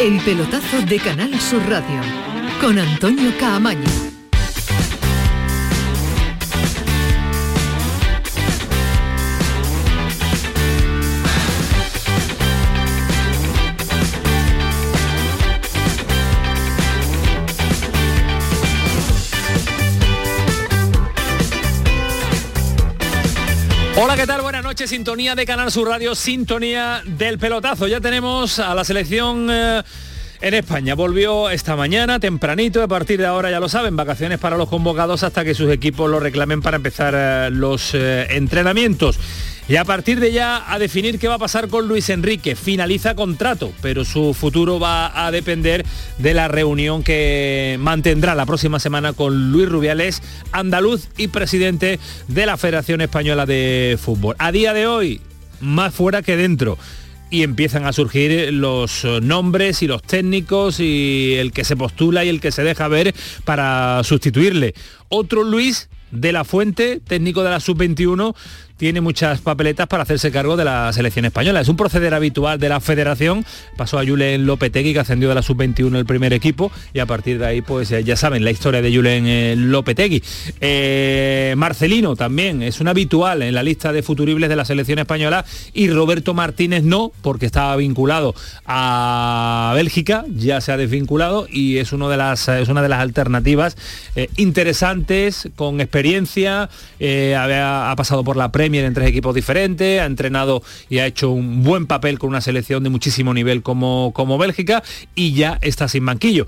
El pelotazo de Canal Sur Radio con Antonio Caamaño. Hola, ¿qué tal? Buenas sintonía de Canal Sur Radio, sintonía del pelotazo. Ya tenemos a la selección... Eh, en España. Volvió esta mañana, tempranito, a partir de ahora ya lo saben, vacaciones para los convocados hasta que sus equipos lo reclamen para empezar eh, los eh, entrenamientos. Y a partir de ya a definir qué va a pasar con Luis Enrique. Finaliza contrato, pero su futuro va a depender de la reunión que mantendrá la próxima semana con Luis Rubiales, andaluz y presidente de la Federación Española de Fútbol. A día de hoy, más fuera que dentro y empiezan a surgir los nombres y los técnicos y el que se postula y el que se deja ver para sustituirle. Otro Luis de la Fuente, técnico de la Sub-21, tiene muchas papeletas para hacerse cargo de la selección española. Es un proceder habitual de la federación. Pasó a Julen Lopetegui, que ascendió de la sub-21 el primer equipo, y a partir de ahí, pues ya saben la historia de Julen eh, Lopetegui. Eh, Marcelino también es un habitual en la lista de futuribles de la selección española y Roberto Martínez no, porque estaba vinculado a Bélgica, ya se ha desvinculado y es, uno de las, es una de las alternativas eh, interesantes, con experiencia, ha pasado por la pre en tres equipos diferentes, ha entrenado y ha hecho un buen papel con una selección de muchísimo nivel como, como Bélgica y ya está sin banquillo.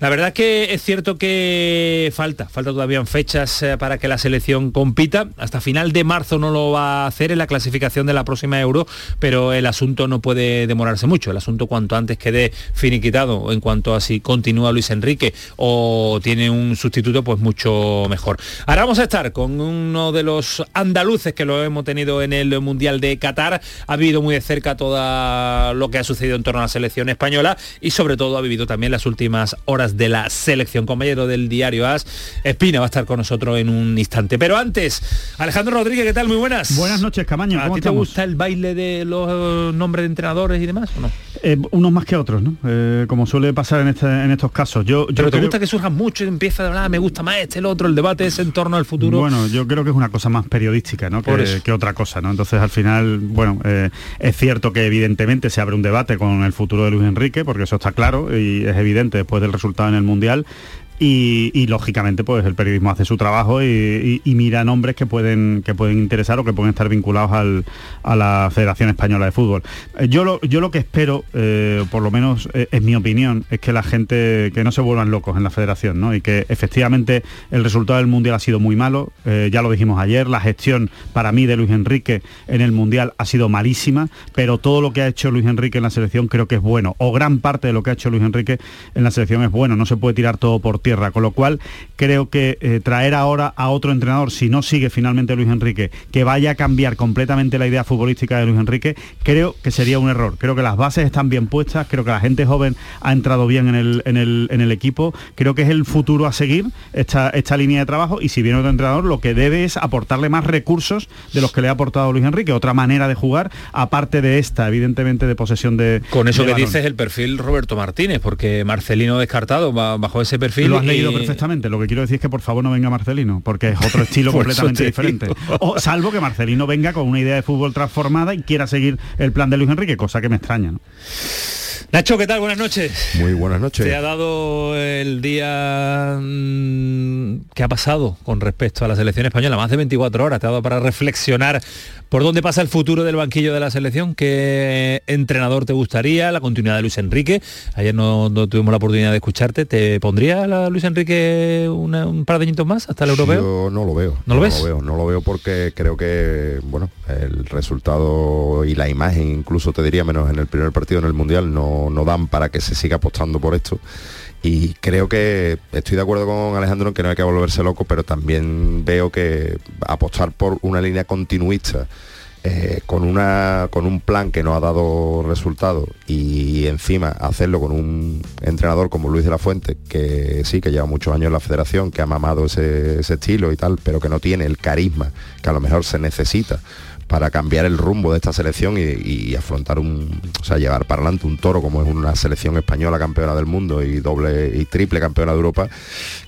La verdad que es cierto que falta, falta todavía fechas eh, para que la selección compita. Hasta final de marzo no lo va a hacer en la clasificación de la próxima Euro, pero el asunto no puede demorarse mucho. El asunto cuanto antes quede finiquitado en cuanto a si continúa Luis Enrique o tiene un sustituto, pues mucho mejor. Ahora vamos a estar con uno de los andaluces que lo hemos tenido en el Mundial de Qatar. Ha vivido muy de cerca todo lo que ha sucedido en torno a la selección española y sobre todo ha vivido también las últimas horas de la selección. Compañero del diario AS, Espina va a estar con nosotros en un instante. Pero antes, Alejandro Rodríguez, ¿qué tal? Muy buenas. Buenas noches, Camaño. ¿A ti te gusta el baile de los nombres de entrenadores y demás o no? Eh, unos más que otros, ¿no? Eh, como suele pasar en, este, en estos casos. Yo, Pero te gusta que surjan mucho y empieza a hablar, me gusta más este, el otro, el debate es en torno al futuro. Bueno, yo creo que es una cosa más periodística, ¿no? Que, que otra cosa, ¿no? Entonces, al final, bueno, eh, es cierto que evidentemente se abre un debate con el futuro de Luis Enrique, porque eso está claro y es evidente después del resultado en el Mundial. Y, lógicamente pues el periodismo hace su trabajo y, mira nombres que pueden que pueden interesar o que pueden estar vinculados a la Federación Española de Fútbol. Eh, yo lo, yo lo que espero, eh, por lo menos eh, es mi opinión, es que la gente que no se vuelvan locos en la federación, ¿no? Y que efectivamente el resultado del Mundial ha sido muy malo, ya lo dijimos ayer, la gestión para mí de Luis Enrique en el Mundial ha sido malísima, pero todo lo que ha hecho Luis Enrique en la selección creo que es bueno, o gran parte de lo que ha hecho Luis Enrique en la selección es bueno, no se puede tirar todo por tierra con lo cual creo que eh, traer ahora a otro entrenador, si no sigue finalmente Luis Enrique, que vaya a cambiar completamente la idea futbolística de Luis Enrique, creo que sería un error. Creo que las bases están bien puestas, creo que la gente joven ha entrado bien en el, en el, equipo, creo que es el futuro a seguir esta, esta línea de trabajo y si viene otro entrenador lo que debe es aportarle más recursos de los que le ha aportado Luis Enrique, otra manera de jugar, aparte de esta, evidentemente, de posesión de... Con eso que dices el perfil Roberto Martínez, porque Marcelino descartado bajo ese perfil leído perfectamente. Lo que quiero decir es que por favor no venga Marcelino, porque es otro estilo completamente diferente. O, salvo que Marcelino venga con una idea de fútbol transformada y quiera seguir el plan de Luis Enrique, cosa que me extraña. Nacho, ¿qué tal? Buenas noches. Muy buenas noches. Te ha dado el día mm, que ha pasado con respecto a la selección española, más de 24 horas, te ha dado para reflexionar por dónde pasa el futuro del banquillo de la selección, qué entrenador te gustaría, la continuidad de Luis Enrique. Ayer no, tuvimos la oportunidad de escucharte. ¿Te pondría Luis Enrique un par de añitos más hasta el europeo? Yo no lo veo. ¿No lo ves? No lo veo, no lo veo porque creo que, bueno, el resultado y la imagen, incluso te diría menos en el primer partido en el Mundial, no no, dan para que se siga apostando por esto. Y creo que estoy de acuerdo con Alejandro en que no hay que volverse loco, pero también veo que apostar por una línea continuista eh, con, una, con un plan que no ha dado resultado y encima hacerlo con un entrenador como Luis de la Fuente, que sí, que lleva muchos años en la federación, que ha mamado ese, ese estilo y tal, pero que no tiene el carisma que a lo mejor se necesita para cambiar el rumbo de esta selección y, afrontar un, o sea, llevar para adelante un toro como es una selección española campeona del mundo y doble y triple campeona de Europa,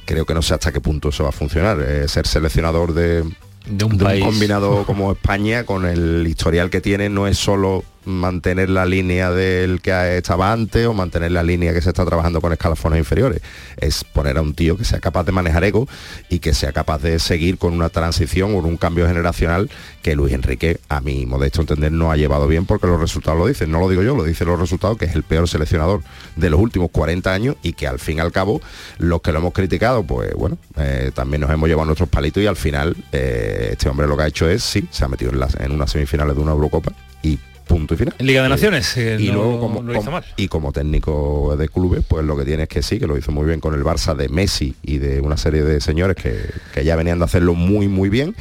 creo que no sé hasta qué punto eso va a funcionar. Eh, ser seleccionador de, de un, país. combinado como España con el historial que tiene no es solo mantener la línea del que estaba antes o mantener la línea que se está trabajando con escalafones inferiores. Es poner a un tío que sea capaz de manejar ego y que sea capaz de seguir con una transición o un cambio generacional que Luis Enrique, a mi modesto entender, no ha llevado bien porque los resultados lo dicen. No lo digo yo, lo dicen los resultados, que es el peor seleccionador de los últimos 40 años y que al fin y al cabo los que lo hemos criticado, pues bueno, eh, también nos hemos llevado nuestros palitos y al final eh, este hombre lo que ha hecho es, sí, se ha metido en, en unas semifinales de una Eurocopa y punto y final. En Liga de Naciones. y luego como, y como técnico de clubes, pues lo que tiene es que sí, que lo hizo muy bien con el Barça de Messi y de una serie de señores que, que ya venían de hacerlo muy muy bien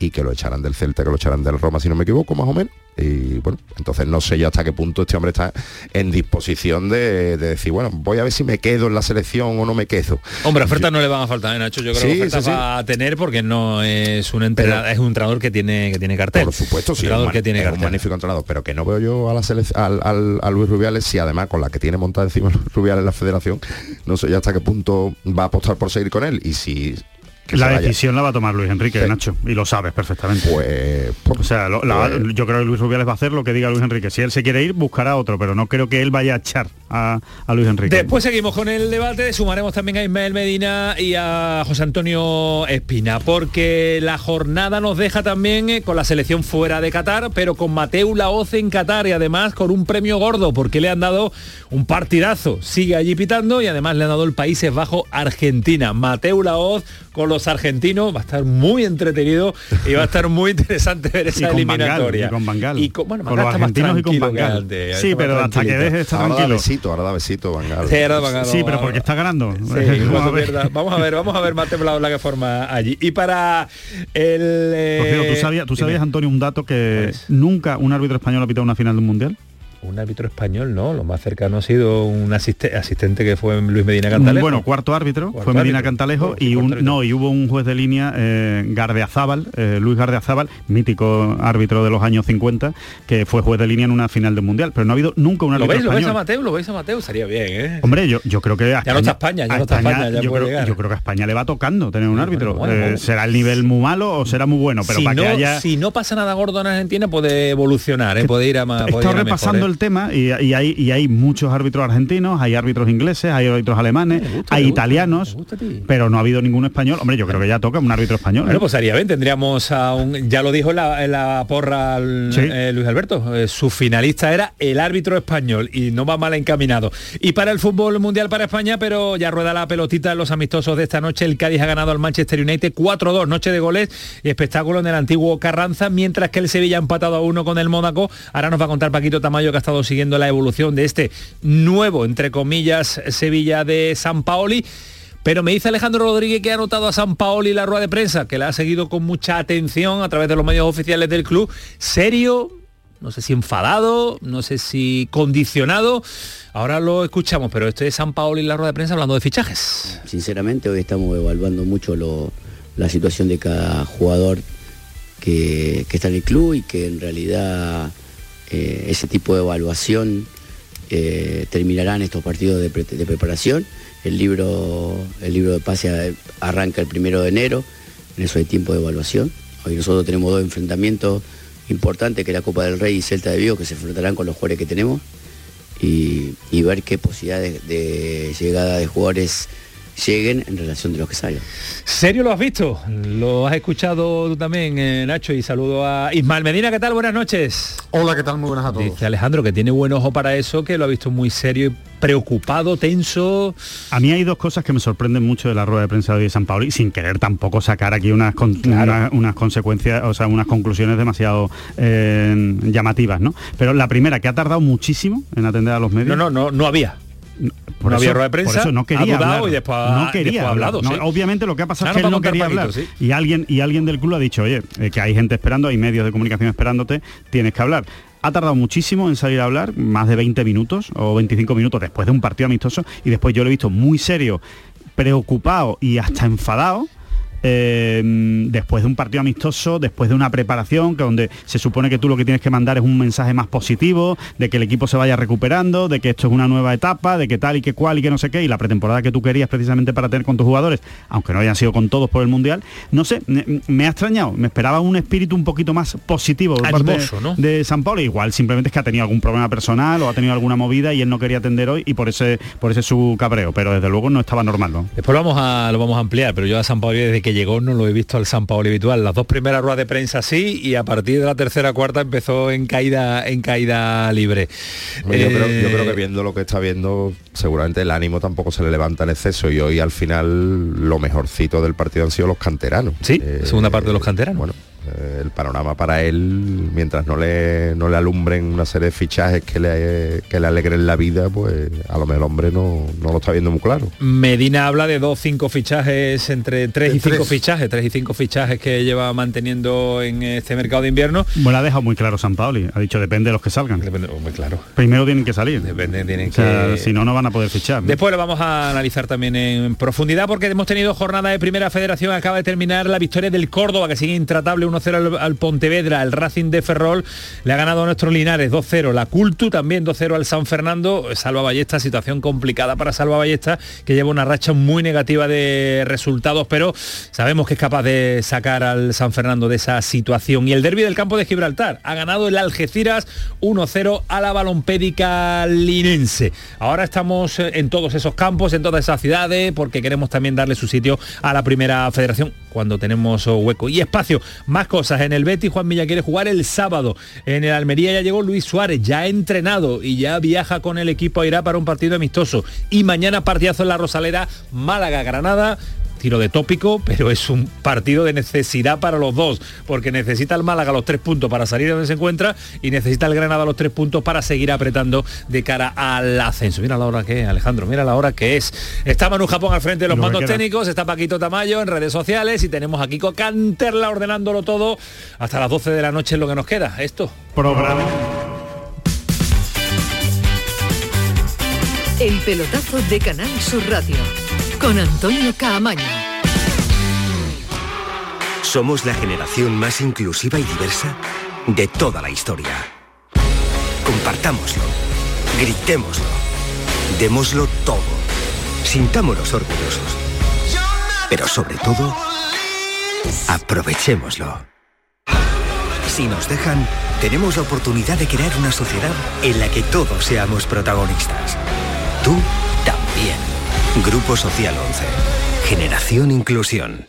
y que lo echarán del Celta, que lo echarán del Roma, si no me equivoco, más o menos. Y bueno, entonces no sé yo hasta qué punto este hombre está en disposición de, decir, bueno, voy a ver si me quedo en la selección o no me quedo. Hombre, ofertas no le van a faltar, ¿eh, Nacho. Yo creo que ofertas va a tener porque no es un entrenador, es un entrenador que tiene que tiene cartel. Por supuesto, sí. Un que tiene un magnífico entrenador, pero que no veo yo a la al, a Luis Rubiales, si además con la que tiene montada encima Rubiales en la federación, no sé ya hasta qué punto va a apostar por seguir con él. Y si la decisión la va a tomar Luis Enrique, Nacho, y lo sabes perfectamente. Pues, o sea, pues- yo creo que Luis Rubiales va a hacer lo que diga Luis Enrique. Si él se quiere ir, buscará otro, pero no creo que él vaya a echar a, Luis Enrique. Después seguimos con el debate, sumaremos también a Ismael Medina y a José Antonio Espina, porque la jornada nos deja también eh, con la selección fuera de Qatar, pero con Mateu Laoz en Qatar y además con un premio gordo, porque le han dado un partidazo. Sigue allí pitando y además le han dado el Países Bajo Argentina. Mateu Laoz con los argentinos va a estar muy entretenido y va a estar muy interesante ver esa eliminatoria. y con Bangal. Y con, bueno, con los argentinos y con Bangal. sí, pero hasta que deje está ahora tranquilo. Da besito, ahora da besito Bangal. Sí, pero porque está ganando. vamos, a ver. vamos a ver, vamos a ver Mate la que forma allí. Y para el... Eh, ¿tú sabías, ¿tú sabías Antonio, un dato que nunca un árbitro español ha pitado una final de un mundial? Un árbitro español, ¿no? Lo más cercano ha sido un asistente que fue Luis Medina Cantalejo. Bueno, cuarto árbitro, fue Medina Cantalejo y un, no, y hubo un juez de línea, eh, Gardeazábal, eh, Luis Gardeazábal, mítico árbitro de los años 50, que fue juez de línea en una final del Mundial, pero no ha habido nunca un árbitro ¿Lo veis, ¿Lo veis a Mateo? ¿Lo veis a Mateo? Sería bien, ¿eh? Hombre, yo, yo creo que... A ya no está España, ya no está España, ya yo, creo, yo creo que a España le va tocando tener un árbitro. Eh, ¿Será el nivel muy malo o será muy bueno? Pero si para no, que haya... Si no pasa nada gordo en Argentina, puede evolucionar, ¿eh? puede ir a más... Estoy repasando el tema y y hay, y hay muchos árbitros argentinos, hay árbitros ingleses, hay árbitros alemanes, hay italianos, pero no ha habido ningún español. Hombre, yo creo que ya toca un árbitro español. Bueno, ¿eh? pues haría bien, tendríamos a un, ya lo dijo la, la porra eh, Luis Alberto, eh, su finalista era el árbitro español y no va mal encaminado. Y para el fútbol mundial para España, pero ya rueda la pelotita en los amistosos de esta noche, el Cádiz ha ganado al Manchester United 4-2, noche de goles y espectáculo en el antiguo Carranza, mientras que el Sevilla ha empatado a uno con el Mónaco. Ahora nos va a contar Paquito Tamayo que estado siguiendo la evolución de este nuevo, entre comillas, Sevilla de San Paoli. Pero me dice Alejandro Rodríguez que ha anotado a San Paoli la rueda de prensa, que la ha seguido con mucha atención a través de los medios oficiales del club. Serio, no sé si enfadado, no sé si condicionado. Ahora lo escuchamos, pero esto es San Paoli la rueda de prensa hablando de fichajes. Sinceramente, hoy estamos evaluando mucho la situación de cada jugador que, que está en el club y que en realidad eh, ese tipo de evaluación eh, terminará en estos partidos de, preparación. El libro, el libro de pase arranca el primero de enero, en eso hay tiempo de evaluación. Hoy nosotros tenemos dos enfrentamientos importantes, que es la Copa del Rey y Celta de Vigo, que se enfrentarán con los jugadores que tenemos y, ver qué posibilidades de llegada de jugadores lleguen en relación de los que salgan. ¿Serio lo has visto? ¿Lo has escuchado tú también, eh, Nacho? Y saludo a Ismael Medina, ¿qué tal? Buenas noches. Hola, ¿qué tal? Muy buenas a todos. Dice Alejandro que tiene buen ojo para eso, que lo ha visto muy serio y preocupado, tenso. A mí hay dos cosas que me sorprenden mucho de la rueda de prensa de San Pablo y sin querer tampoco sacar aquí unas, unas, consecuencias, o sea, unas conclusiones demasiado eh, llamativas, ¿no? Pero la primera, que ha tardado muchísimo en atender a los medios. No, no, no, no había por no había rueda de prensa, eso no quería hablar. y después no quería hablado. obviamente lo que ha pasado es que él no quería hablar. Y alguien y alguien del club ha dicho, oye, eh, que hay gente esperando, hay medios de comunicación esperándote, tienes que hablar. Ha tardado muchísimo en salir a hablar, más de 20 minutos o 25 minutos después de un partido amistoso y después yo lo he visto muy serio, preocupado y hasta enfadado eh, después de un partido amistoso, después de una preparación, que donde se supone que tú lo que tienes que mandar es un mensaje más positivo, de que el equipo se vaya recuperando, de que esto es una nueva etapa, de que tal y que cual y que no sé qué, y la pretemporada que tú querías precisamente para tener con tus jugadores, aunque no hayan sido con todos por el Mundial, no sé, me, ha extrañado, me esperaba un espíritu un poquito más positivo de, parte de San Paulo, igual simplemente es que ha tenido algún problema personal o ha tenido alguna movida y él no quería atender hoy y por ese por ese su cabreo, pero desde luego no estaba normal. ¿no? Después lo vamos a lo vamos a ampliar, pero yo a San Paulo desde que llegó no lo he visto al San Paulo habitual. Las dos primeras ruedas de prensa sí y a partir de la tercera cuarta empezó en caída en caída libre. yo, creo, yo creo que eh, viendo lo que está viendo, seguramente el ánimo tampoco se le levanta en exceso y hoy al final lo mejorcito del partido han sido los canteranos. Sí, segunda parte de los canteranos. Bueno, eh, el panorama para él, mientras no le, no le alumbren una serie de fichajes que le, que le alegren la vida, pues a lo mejor el hombre no, no lo está viendo muy claro. Medina habla de dos, cinco fichajes, entre tres y cinco fichajes, tres y cinco fichajes que lleva manteniendo en este mercado de invierno. Bueno, ha dejado muy claro San Pauli, ha dicho depende de los que salgan. Depende, muy claro. Primero tienen que salir. Depende, tienen que... Si no, no van a poder fichar. Después lo vamos a analizar también en profundidad porque hemos tenido jornada de primera federación, acaba de terminar la victoria del Córdoba, que sigue intratable 1-0 al, al Pontevedra, el Racing de Ferrol le ha ganado a nuestros Linares 2-0, la Cultu también 2-0 al San Fernando, Salva Ballesta, situación complicada para Salva Ballesta, que lleva una racha muy negativa de resultados, pero sabemos que es capaz de sacar al San Fernando de esa situación. Y el derby del campo de Gibraltar, ha ganado el Algeciras 1-0 a la balompédica linense. Ahora estamos en todos esos campos, en todas esas ciudades, porque queremos también darle su sitio a la primera federación cuando tenemos hueco y espacio. Más cosas en el Betty, Juan Milla quiere jugar el sábado. En el Almería ya llegó Luis Suárez, ya entrenado y ya viaja con el equipo a Irá para un partido amistoso. Y mañana partidazo en la Rosalera, Málaga-Granada tiro de tópico, pero es un partido de necesidad para los dos, porque necesita el Málaga los tres puntos para salir de donde se encuentra y necesita el Granada los tres puntos para seguir apretando de cara al ascenso. Mira la hora que es, Alejandro, mira la hora que es. Está Manu Japón al frente de los mandos técnicos, está Paquito Tamayo en redes sociales y tenemos aquí Kiko Canterla ordenándolo todo hasta las 12 de la noche es lo que nos queda. Esto. Programa. El pelotazo de Canal Sur Radio con Antonio Caamaño. Somos la generación más inclusiva y diversa de toda la historia. Compartámoslo, gritémoslo, démoslo todo, sintámonos orgullosos. Pero sobre todo, aprovechémoslo. Si nos dejan, tenemos la oportunidad de crear una sociedad en la que todos seamos protagonistas. Tú. Grupo Social 11. Generación Inclusión.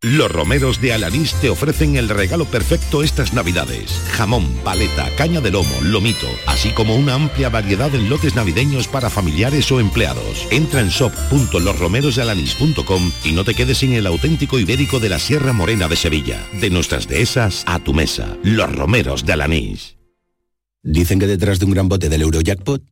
Los romeros de Alanís te ofrecen el regalo perfecto estas navidades. Jamón, paleta, caña de lomo, lomito, así como una amplia variedad en lotes navideños para familiares o empleados. Entra en shop.losromerosdealanís.com y no te quedes sin el auténtico ibérico de la Sierra Morena de Sevilla. De nuestras dehesas a tu mesa. Los romeros de Alanís. Dicen que detrás de un gran bote del Eurojackpot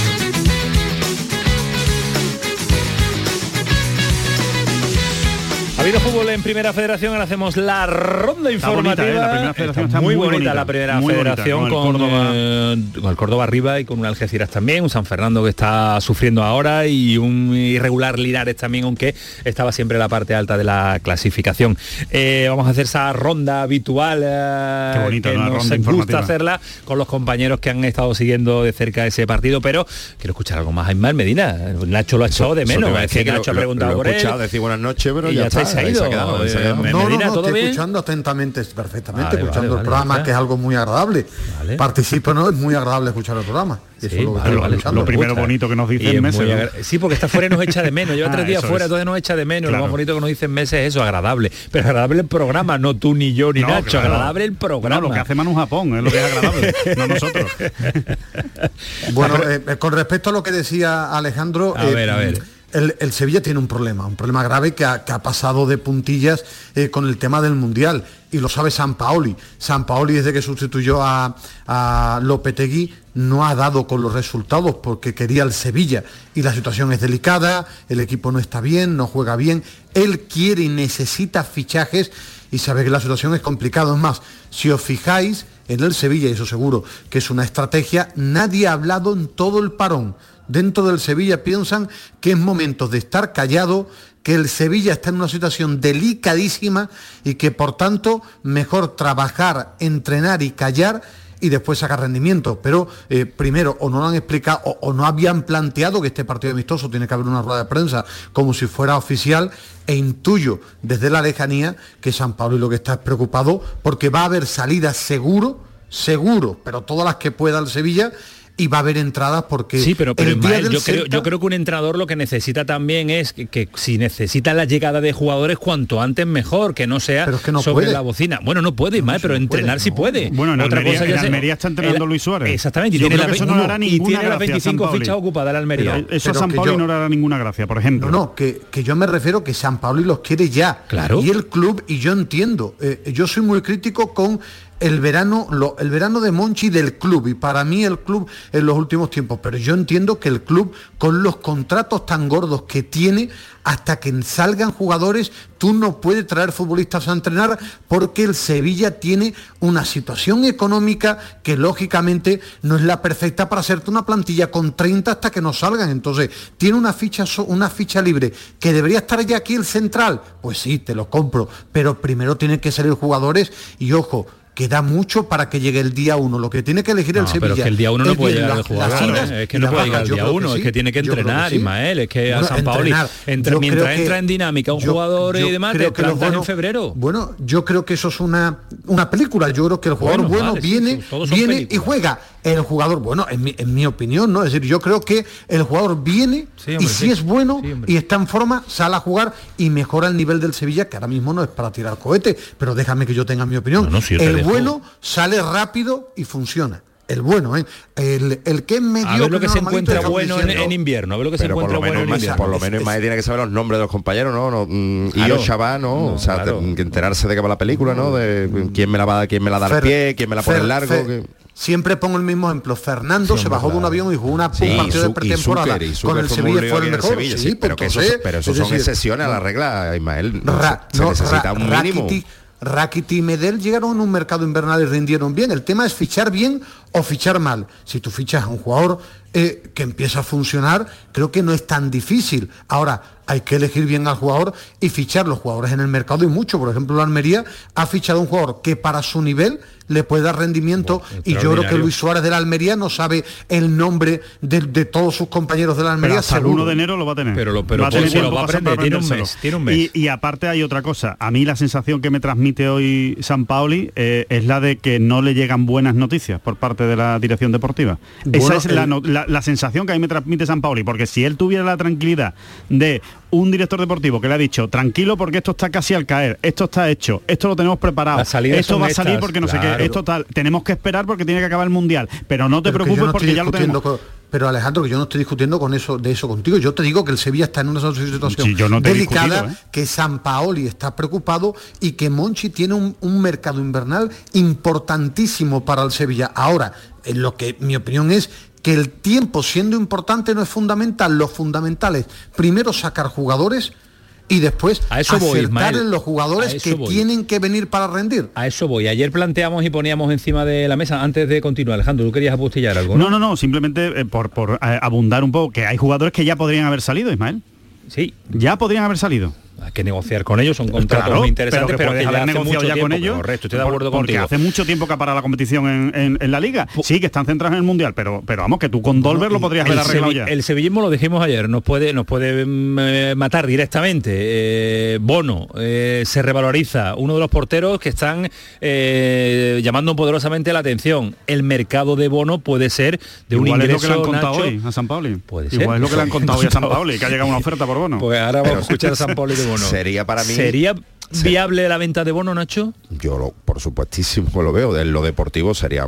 Fútbol en Primera Federación, ahora hacemos la ronda informativa. muy, bonita, la Primera Federación con, el Córdoba arriba y con un Algeciras también, un San Fernando que está sufriendo ahora y un irregular Linares también, aunque estaba siempre en la parte alta de la clasificación. Eh, vamos a hacer esa ronda habitual Qué que nos gusta hacerla con los compañeros que han estado siguiendo de cerca ese partido, pero quiero escuchar algo más a Ismael Medina. Nacho lo ha echado de menos, es que, Nacho ha preguntado por él. decir buenas noches, pero ya, está se ha ido. Eh, no, no, no, estoy escuchando atentamente, perfectamente, escuchando el programa, que es algo muy agradable. Participo, ¿no? Es muy agradable escuchar el programa. lo, primero bonito que nos dicen meses. Sí, porque está fuera y nos echa de menos. Lleva tres días fuera, todavía nos echa de menos. Lo más bonito que nos dicen meses es eso, agradable. Pero agradable el programa, no tú ni yo ni Nacho, agradable el programa. lo que hace Manu Japón es lo que es agradable, no nosotros. bueno, eh, con respecto a lo que decía Alejandro, a ver, a ver el, Sevilla tiene un problema, un problema grave que ha, pasado de puntillas eh, con el tema del Mundial. Y lo sabe San Paoli. San Paoli desde que sustituyó a, a Lopetegui no ha dado con los resultados porque quería el Sevilla. Y la situación es delicada, el equipo no está bien, no juega bien. Él quiere y necesita fichajes y sabe que la situación es complicada. Es más, si os fijáis en el Sevilla, y eso seguro que es una estrategia, nadie ha hablado en todo el parón dentro del Sevilla piensan que es momento de estar callado, que el Sevilla está en una situación delicadísima y que por tanto mejor trabajar, entrenar y callar y después sacar rendimiento. Pero eh, primero, o no lo han explicado, o, no habían planteado que este partido amistoso tiene que haber una rueda de prensa como si fuera oficial, e intuyo desde la lejanía que San Pablo lo que está es preocupado porque va a haber salidas seguro, seguro, pero todas las que pueda el Sevilla y va a haber entradas porque sí pero, pero yo, creo, yo creo que un entrenador lo que necesita también es que, si necesita la llegada de jugadores cuanto antes mejor que no sea sobre la bocina. Bueno no puede Ismael, pero entrenar sí puede. Bueno en Otra Almería, cosa Almería está entrenando Luis Suárez. Exactamente y tiene, la, eso no hará y tiene las 25 fichas ocupadas la Almería. Eso a San Pablo no le hará ninguna gracia por ejemplo. No no que, que yo me refiero que San Pablo los quiere ya. Claro. Y el club y yo entiendo eh, yo soy muy crítico con el verano, el verano de Monchi del club y para mí el club en los últimos tiempos. Pero yo entiendo que el club, con los contratos tan gordos que tiene, hasta que salgan jugadores, tú no puedes traer futbolistas a entrenar porque el Sevilla tiene una situación económica que lógicamente no es la perfecta para hacerte una plantilla con 30 hasta que no salgan. Entonces, tiene una ficha, una ficha libre que debería estar ya aquí el central. Pues sí, te lo compro, pero primero tienen que salir jugadores y ojo, queda mucho para que llegue el día uno. Lo que tiene que elegir el Sevilla. Pero es que el día uno no puede llegar el jugador. es que no puede llegar el día uno, es que tiene que entrenar, Ismael. Es que a San Paoli, entre, mientras entra en dinámica un jugador y demás, te que en febrero. Bueno, yo creo que eso es una, una película. Yo creo que el jugador bueno, viene, viene y juega. El jugador, bueno, en mi, en mi, opinión, ¿no? Es decir, yo creo que el jugador viene y si es bueno y está en forma, sale a jugar y mejora el nivel del Sevilla, que ahora mismo no es para tirar cohete, pero déjame que yo tenga mi opinión bueno sale rápido y funciona el bueno, ¿eh? el, el que es medio. A ver lo que se encuentra bueno en, invierno, a ver lo que se encuentra bueno en invierno. Por lo menos Mae tiene que saber los nombres de los compañeros, ¿no? no mm, y yo Shabá, ¿no? o sea, que enterarse de qué va la película, ¿no? De quién me la va, quién me la da al pie, quién me la pone el largo. Siempre pongo el mismo ejemplo. Fernando se bajó de un avión y jugó una, un partido de pretemporada con el Sevilla fue el mejor. sí, pero, que eso, pero eso son excepciones a la regla, Ismael. se necesita un mínimo. Rakiti y Medel llegaron a un mercado invernal y rindieron bien. El tema es fichar bien o fichar mal. Si tú fichas a un jugador eh, que empieza a funcionar, creo que no es tan difícil. Ahora, hay que elegir bien al jugador y fichar los jugadores en el mercado y mucho. Por ejemplo, la Almería ha fichado un jugador que para su nivel le puede dar rendimiento y yo creo que Luis Suárez de la Almería no sabe el nombre de, todos sus compañeros de la Almería. hasta el 1 de enero lo va a tener. Pero lo, pero va a tener lo va a aprender, tiene un mes, tiene un mes. Y, aparte hay otra cosa. A mí la sensación que me transmite hoy San Paoli eh, es la de que no le llegan buenas noticias por parte de la dirección deportiva. Esa es la, sensación que a mí me transmite San Paoli, porque si él tuviera la tranquilidad de un director deportivo que le ha dicho tranquilo porque esto está casi al caer, esto está hecho, esto lo tenemos preparado, esto va a salir porque no sé qué, esto tal, tenemos que esperar porque tiene que acabar el mundial, pero no te preocupes porque ya lo tenemos. pero Alejandro, que yo no estoy discutiendo con eso de eso contigo. Yo te digo que el Sevilla está en una situación delicada, ¿eh? que San Paoli está preocupado y que Monchi tiene un, un, mercado invernal importantísimo para el Sevilla. Ahora, en lo que mi opinión es que el tiempo siendo importante no es fundamental. Lo fundamental es primero sacar jugadores y después a eso acertar en los jugadores que tienen que venir para rendir. A eso voy. Ayer planteamos y poníamos encima de la mesa, antes de continuar, Alejandro, ¿tú querías apostillar algo? No, no, no, simplemente eh, por, por eh, abundar un poco, que hay jugadores que ya podrían haber salido, Ismael. Sí. Ya podrían haber salido hay que negociar con ellos, son contratos muy interesantes, pero, que, haber negociado ya con ellos. Correcto, estoy de acuerdo porque hace mucho tiempo que ha parado la competición en, la liga. Sí, que están centrados en el mundial, pero pero vamos, que tú con Dolber lo podrías haber arreglado ya. El sevillismo lo dijimos ayer, nos puede nos puede mm, eh, matar directamente. Eh, Bono eh, se revaloriza, uno de los porteros que están llamando poderosamente la atención. El mercado de Bono puede ser de un ingreso. Es lo que le han contado hoy a San Pauli. Puede Igual es lo que le han contado hoy a San Pauli, que ha llegado una oferta por Bono. Pues ahora vamos a escuchar a San Pauli de Sería para mí... ¿Sería viable la venta de bono, Nacho? Yo lo, por supuestísimo lo veo. De lo deportivo sería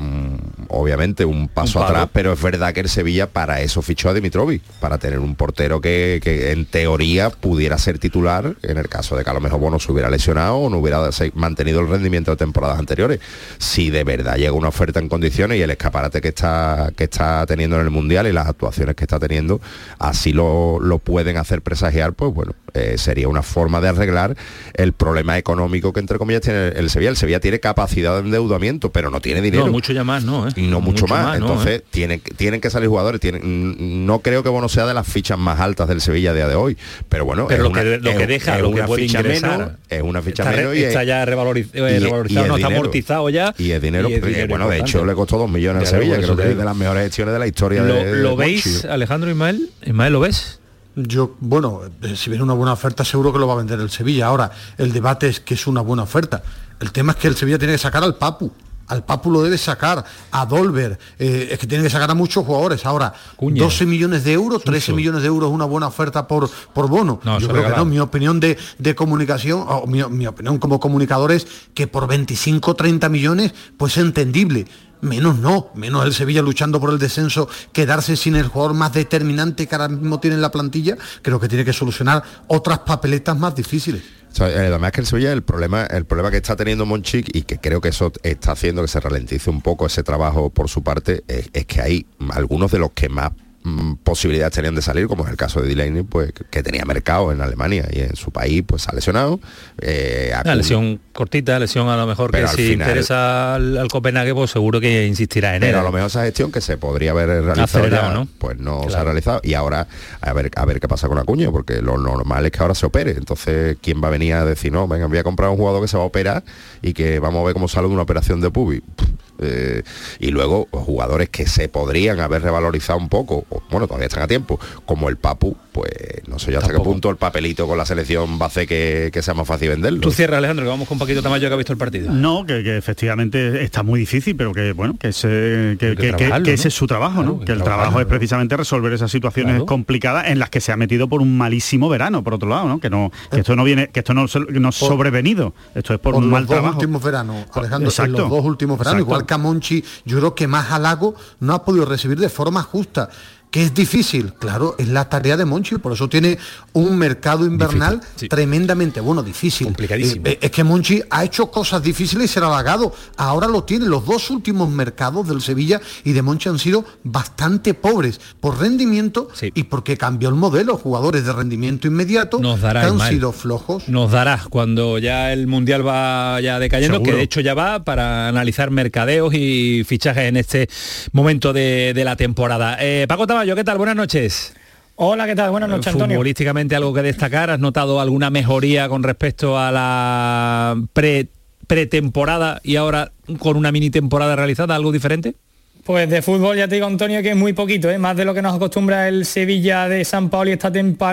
obviamente un paso atrás, pero es verdad que el Sevilla para eso fichó a Dimitrovic, para tener un portero que, en teoría pudiera ser titular en el caso de que a lo mejor Bono se hubiera lesionado o no hubiera mantenido el rendimiento de temporadas anteriores. Si de verdad llega una oferta en condiciones y el escaparate que está, que está teniendo en el Mundial y las actuaciones que está teniendo, así lo, pueden hacer presagiar, pues bueno, eh, sería una forma de arreglar el problema económico que entre comillas tiene el Sevilla. El Sevilla tiene capacidad de endeudamiento, pero no tiene dinero. No, mucho ya más, ¿no? ¿eh? No mucho, más. Entonces, ¿eh? tienen, tienen que salir jugadores. Tienen, no creo que Bono sea de las fichas más altas del Sevilla a día de hoy. Pero bueno, pero lo, que, deja, lo que puede menos, es una ficha está, menos y está ya revalorizado, no, está amortizado ya. Y es dinero, bueno, de hecho le costó dos millones a Sevilla, creo que es de las mejores gestiones de la historia ¿Lo, de, ¿lo veis, Alejandro Ismael? Ismael, ¿lo ves? Yo, bueno, eh, si viene una buena oferta seguro que lo va a vender el Sevilla. Ahora, el debate es que es una buena oferta. El tema es que el Sevilla tiene que sacar al Papu. Al Papu lo debe sacar, a Dolber, eh, es que tiene que sacar a muchos jugadores. Ahora, 12 millones de euros, 13 millones de euros es una buena oferta por, por bono. Yo creo que no, mi opinión de, comunicación, o mi, mi, opinión como comunicador es que por 25, 30 millones, pues es entendible menos no, menos el Sevilla luchando por el descenso, quedarse sin el jugador más determinante que ahora mismo tiene en la plantilla, creo que tiene que solucionar otras papeletas más difíciles. Además que el Sevilla, el problema, el problema que está teniendo Monchic y que creo que eso está haciendo que se ralentice un poco ese trabajo por su parte, es que hay algunos de los que más Mm, posibilidades tenían de salir, como es el caso de Delaney, pues que tenía mercado en Alemania y en su país pues ha lesionado. Eh, Una lesión cortita, lesión a lo mejor que si interesa al, Copenhague, pues seguro que insistirá en él. Pero a lo mejor esa gestión que se podría haber realizado pues no se ha realizado. Y ahora a ver, a ver qué pasa con Acuña, porque lo normal es que ahora se opere. Entonces, ¿quién va a venir a decir, no, venga, voy a comprar un jugador que se va a operar y que vamos a ver cómo sale de una operación de pubi? Eh, y luego jugadores que se podrían haber revalorizado un poco, bueno, todavía están a tiempo, como el Papu, pues no sé yo hasta qué punto el papelito con la selección va a hacer que, sea más fácil venderlo. Tú cierras, Alejandro, que vamos con un Paquito Tamayo que ha visto el partido. No, que, efectivamente está muy difícil, pero que bueno, que, ese, que, ese es su trabajo, ¿no? Que el trabajo es precisamente resolver esas situaciones complicadas en las que se ha metido por un malísimo verano, por otro lado, ¿no? Que no, que esto no viene, que esto no, no sobrevenido, esto es por, un mal trabajo. Los dos últimos veranos, Alejandro, los dos últimos veranos, igual que Monchi, yo creo que más halago no ha podido recibir de forma justa que es difícil, claro, es la tarea de Monchi, por eso tiene un mercado invernal tremendamente, bueno, difícil. Complicadísimo. Eh, es que Monchi ha hecho cosas difíciles y se ha halagado. Ahora lo tiene. Los dos últimos mercados del Sevilla y de Monchi han sido bastante pobres por rendimiento y porque cambió el modelo. Jugadores de rendimiento inmediato Nos dará, que han sido flojos. Nos dará cuando ya el Mundial va ya decayendo, que de hecho ya va para analizar mercadeos y fichajes en este momento de, la temporada. Eh, Paco ¿qué tal? Buenas noches. Hola, ¿qué tal? Buenas noches, Antonio. Futbolísticamente algo que destacar, ¿has notado alguna mejoría con respecto a la pre pretemporada y ahora con una mini temporada realizada, algo diferente? Pues de fútbol ya te digo, Antonio, que es muy poquito, ¿eh? más de lo que nos acostumbra el Sevilla de San Paolo esta,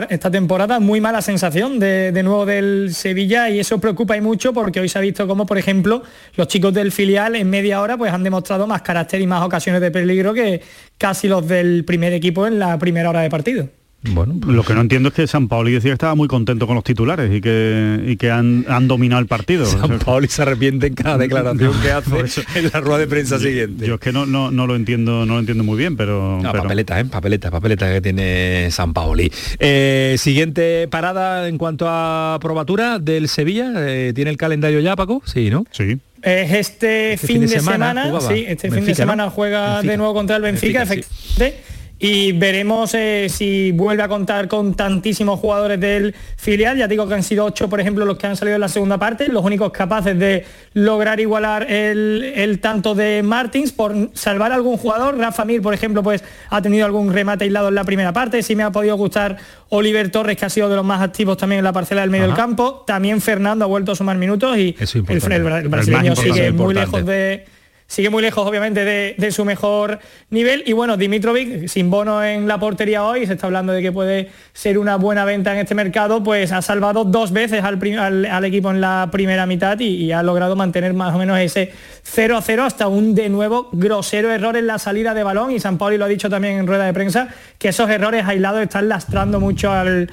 esta temporada. Muy mala sensación de, nuevo del Sevilla y eso preocupa y mucho porque hoy se ha visto como, por ejemplo, los chicos del filial en media hora pues han demostrado más carácter y más ocasiones de peligro que casi los del primer equipo en la primera hora de partido. Bueno, pues lo que no entiendo es que San Paoli decía que estaba muy contento con los titulares y que, y que han, dominado el partido. San Paoli se arrepiente en cada declaración que hace en la rueda de prensa siguiente. Yo es que no, no, lo entiendo no lo entiendo muy bien, pero... Papeleta, ¿eh? Papeleta, papeleta que tiene San Paoli. Eh, siguiente parada en cuanto a probatura del Sevilla. Eh, ¿Tiene el calendario ya, Paco? Sí, ¿no? Sí. Es este, fin, de, semana, sí, este fin de semana juega de nuevo contra el Benfica, efectivamente y veremos eh, si vuelve a contar con tantísimos jugadores del filial. Ya digo que han sido ocho, por ejemplo, los que han salido en la segunda parte, los únicos capaces de lograr igualar el, tanto de Martins por salvar a algún jugador. Rafa Mir, por ejemplo, pues ha tenido algún remate aislado en la primera parte. Sí me ha podido gustar Oliver Torres, que ha sido de los más activos también en la parcela del medio del campo. También Fernando ha vuelto a sumar minutos y el, brasileño sigue muy lejos de sigue muy lejos obviamente de, su mejor nivel y bueno, Dimitrovic sin bono en la portería hoy, se está hablando de que puede ser una buena venta en este mercado, pues ha salvado dos veces al, equipo en la primera mitad y, ha logrado mantener más o menos ese 0 a 0 hasta un de nuevo grosero error en la salida de balón y San Pauli lo ha dicho también en rueda de prensa, que esos errores aislados están lastrando mucho al,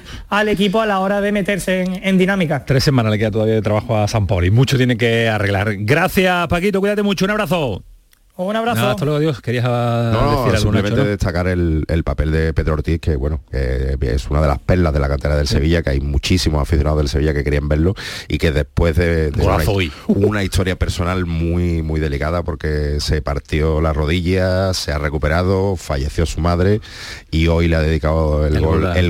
equipo a la hora de meterse en, dinámica. Tres semanas le queda todavía de trabajo a San Pauli, mucho tiene que arreglar. Gracias Paquito, cuídate mucho, un abrazo. Un abrazo. hasta luego, Dios. Querías no, decir simplemente destacar el, papel de Pedro Ortiz, que bueno, es una de las perlas de la cantera del Sevilla, que hay muchísimos aficionados del Sevilla que querían verlo y que después de, una, historia personal muy muy delicada porque se partió la rodilla, se ha recuperado, falleció su madre y hoy le ha dedicado el,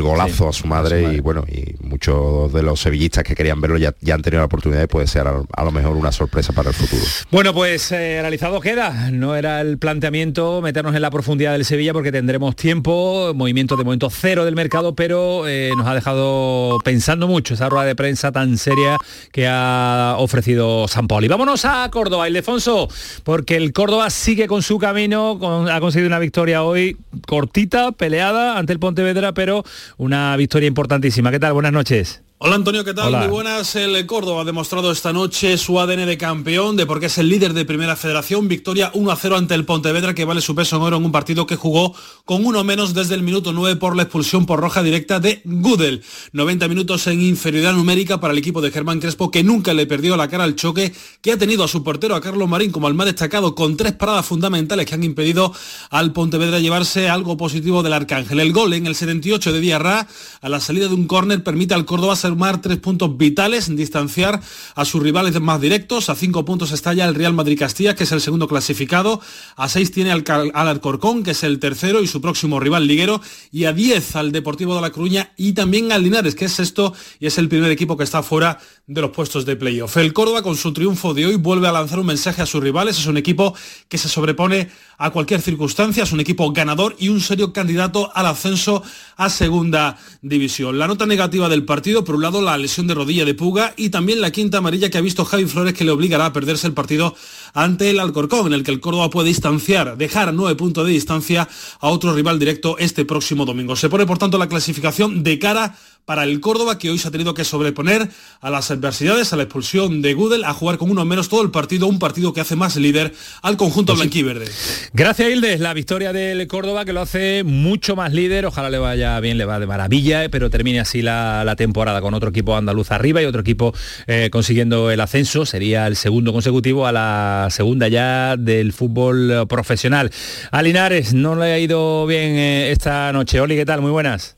golazo a, su madre, y bueno, y muchos de los sevillistas que querían verlo ya, ya han tenido la oportunidad y puede ser a, lo mejor una sorpresa para el futuro. Bueno, pues eh, realizado queda no era el planteamiento meternos en la profundidad del Sevilla porque tendremos tiempo, movimiento de momento cero del mercado, pero eh, nos ha dejado pensando mucho esa rueda de prensa tan seria que ha ofrecido San Pauli. Vámonos a Córdoba, Ildefonso, porque el Córdoba sigue con su camino, ha conseguido una victoria hoy cortita, peleada ante el Pontevedra, pero una victoria importantísima. ¿Qué tal? Buenas noches. Hola Antonio, ¿qué tal? Muy buenas. El Córdoba ha demostrado esta noche su ADN de campeón, de porque es el líder de Primera Federación. Victoria 1-0 ante el Pontevedra, que vale su peso en oro en un partido que jugó con uno menos desde el minuto 9 por la expulsión por roja directa de Gudel. 90 minutos en inferioridad numérica para el equipo de Germán Crespo, que nunca le perdió la cara al choque, que ha tenido a su portero, a Carlos Marín, como al más destacado, con tres paradas fundamentales que han impedido al Pontevedra llevarse algo positivo del Arcángel. El gol en el 78 de Diarra, a la salida de un córner, permite al Córdoba sumar tres puntos vitales, distanciar a sus rivales más directos. A cinco puntos está ya el Real Madrid-Castilla, que es el segundo clasificado. A seis tiene al, al Alcorcón, que es el tercero y su próximo rival liguero. Y a diez al Deportivo de La Coruña y también al Linares, que es sexto y es el primer equipo que está fuera de los puestos de playoff. El Córdoba, con su triunfo de hoy, vuelve a lanzar un mensaje a sus rivales. Es un equipo que se sobrepone a cualquier circunstancia. Es un equipo ganador y un serio candidato al ascenso a segunda división. La nota negativa del partido, lado, la lesión de rodilla de Puga y también la quinta amarilla que ha visto Javi Flores que le obligará a perderse el partido ante el Alcorcón, en el que el Córdoba puede distanciar, dejar nueve puntos de distancia a otro rival directo este próximo domingo. Se pone, por tanto, la clasificación de cara para el Córdoba, que hoy se ha tenido que sobreponer a las adversidades, a la expulsión de Gudel, a jugar con uno menos todo el partido, un partido que hace más líder al conjunto pues blanquiverde. Gracias, Hildes. La victoria del Córdoba que lo hace mucho más líder. Ojalá le vaya bien, le va de maravilla, eh, pero termine así la, temporada con otro equipo andaluz arriba y otro equipo eh, consiguiendo el ascenso. Sería el segundo consecutivo a la segunda ya del fútbol profesional. A Linares no le ha ido bien eh, esta noche. Oli, ¿qué tal? Muy buenas.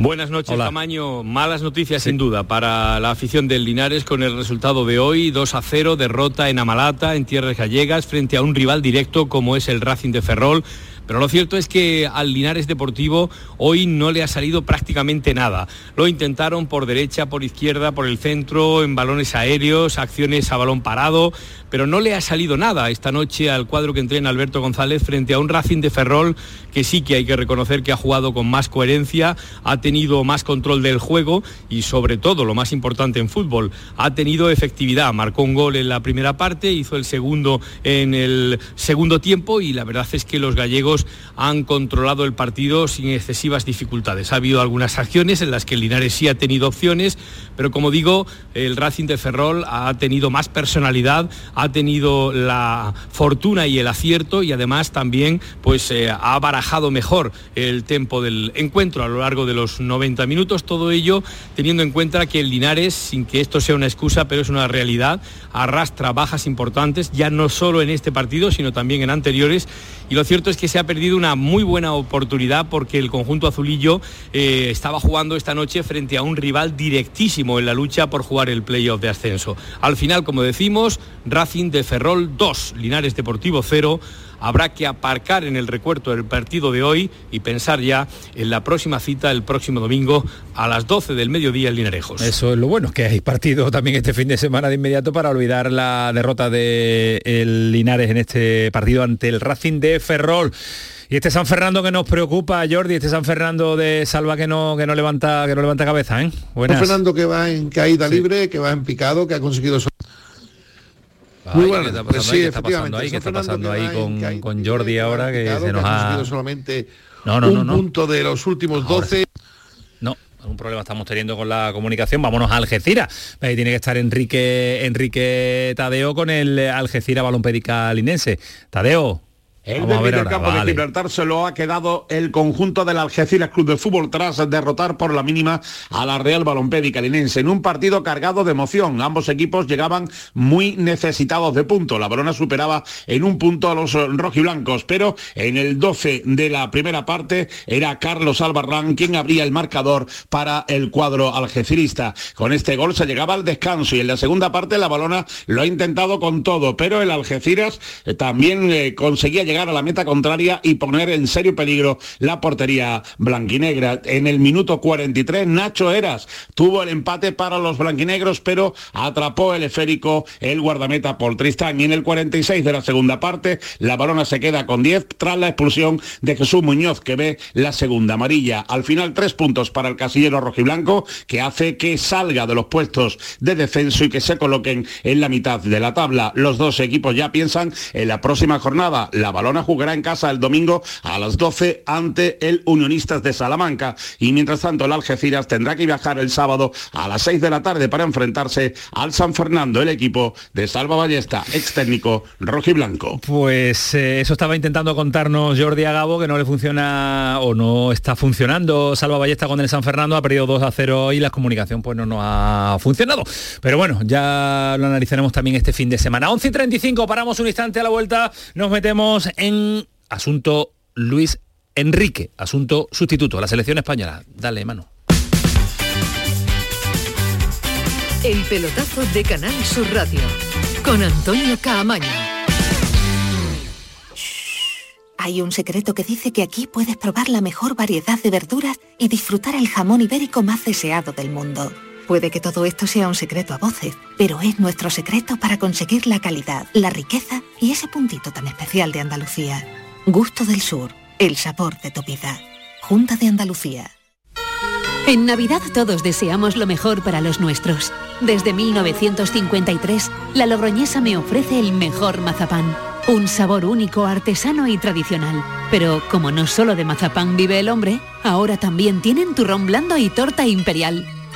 Buenas noches, Tamaño. Malas noticias sin duda para la afición del Linares con el resultado de hoy, 2 a 0, derrota en Amalata, en tierras gallegas, frente a un rival directo como es el Racing de Ferrol. Pero lo cierto es que al Linares Deportivo hoy no le ha salido prácticamente nada. Lo intentaron por derecha, por izquierda, por el centro, en balones aéreos, acciones a balón parado, pero no le ha salido nada esta noche al cuadro que entrena Alberto González frente a un Racing de Ferrol que sí que hay que reconocer que ha jugado con más coherencia, ha tenido más control del juego y sobre todo, lo más importante en fútbol, ha tenido efectividad. Marcó un gol en la primera parte, hizo el segundo en el segundo tiempo y la verdad es que los gallegos han controlado el partido sin excesivas dificultades. Ha habido algunas acciones en las que el Linares sí ha tenido opciones, pero como digo, el Racing de Ferrol ha tenido más personalidad, ha tenido la fortuna y el acierto y además también pues eh, ha barajado mejor el tempo del encuentro a lo largo de los 90 minutos, todo ello teniendo en cuenta que el Linares, sin que esto sea una excusa, pero es una realidad, arrastra bajas importantes, ya no solo en este partido, sino también en anteriores, y lo cierto es que se ha perdido una muy buena oportunidad porque el conjunto azulillo eh, estaba jugando esta noche frente a un rival directísimo en la lucha por jugar el playoff de ascenso. Al final, como decimos, Racing de Ferrol 2, Linares Deportivo 0 habrá que aparcar en el recuerdo del partido de hoy y pensar ya en la próxima cita el próximo domingo a las 12 del mediodía en Linarejos. Eso es lo bueno, que hay partido también este fin de semana de inmediato para olvidar la derrota de el Linares en este partido ante el Racing de Ferrol. Y este San Fernando que nos preocupa, Jordi, este San Fernando de Salva que no, que no levanta, que no levanta cabeza, ¿eh? San Fernando que va en caída libre, que va en picado, que ha conseguido muy bueno, ¿qué está pasando pues ahí? ¿Qué está pasando ahí? ¿Qué está pasando ahí con, con Jordi ahora que se nos ha... solamente no, no, un no, punto de los últimos 12. No, algún problema estamos teniendo con la comunicación. Vámonos a Algeciras. Ahí tiene que estar Enrique Enrique Tadeo con el Algeciras Balompédica Linense. Tadeo. El derbi del campo de Gibraltar se lo ha quedado el conjunto del Algeciras Club de Fútbol tras derrotar por la mínima a la Real Balompédica Calinense en un partido cargado de emoción. Ambos equipos llegaban muy necesitados de punto. La Barona superaba en un punto a los rojiblancos, pero en el 12 de la primera parte era Carlos Albarrán quien abría el marcador para el cuadro algecirista. Con este gol se llegaba al descanso y en la segunda parte la Balona lo ha intentado con todo, pero el Algeciras eh, también eh, conseguía llegar a la meta contraria y poner en serio peligro la portería blanquinegra. En el minuto 43, Nacho Eras tuvo el empate para los blanquinegros, pero atrapó el esférico el guardameta Paul Tristán. Y en el 46 de la segunda parte, la balona se queda con 10 tras la expulsión de Jesús Muñoz, que ve la segunda amarilla. Al final, tres puntos para el casillero rojiblanco, que hace que salga de los puestos de descenso y que se coloquen en la mitad de la tabla. Los dos equipos ya piensan en la próxima jornada. La balona jugará en casa el domingo a las 12 ante el Unionistas de Salamanca. Y mientras tanto el Algeciras tendrá que viajar el sábado a las 6 de la tarde para enfrentarse al San Fernando, el equipo de Salva Ballesta, ex técnico rojiblanco. Pues eh, eso estaba intentando contarnos Jordi Agabo, que no le funciona o no está funcionando Salva Ballesta con el San Fernando, ha perdido 2 a 0 y la comunicación pues no nos ha funcionado. Pero bueno, ya lo analizaremos también este fin de semana. 11 y 35, paramos un instante a la vuelta, nos metemos en asunto Luis Enrique, asunto sustituto, la selección española. Dale, mano. El pelotazo de Canal Sur Radio con Antonio Caamaño. Hay un secreto que dice que aquí puedes probar la mejor variedad de verduras y disfrutar el jamón ibérico más deseado del mundo. Puede que todo esto sea un secreto a voces, pero es nuestro secreto para conseguir la calidad, la riqueza y ese puntito tan especial de Andalucía. Gusto del Sur, el sabor de tu vida. Junta de Andalucía. En Navidad todos deseamos lo mejor para los nuestros. Desde 1953, la Logroñesa me ofrece el mejor mazapán. Un sabor único, artesano y tradicional. Pero como no solo de mazapán vive el hombre, ahora también tienen turrón blando y torta imperial.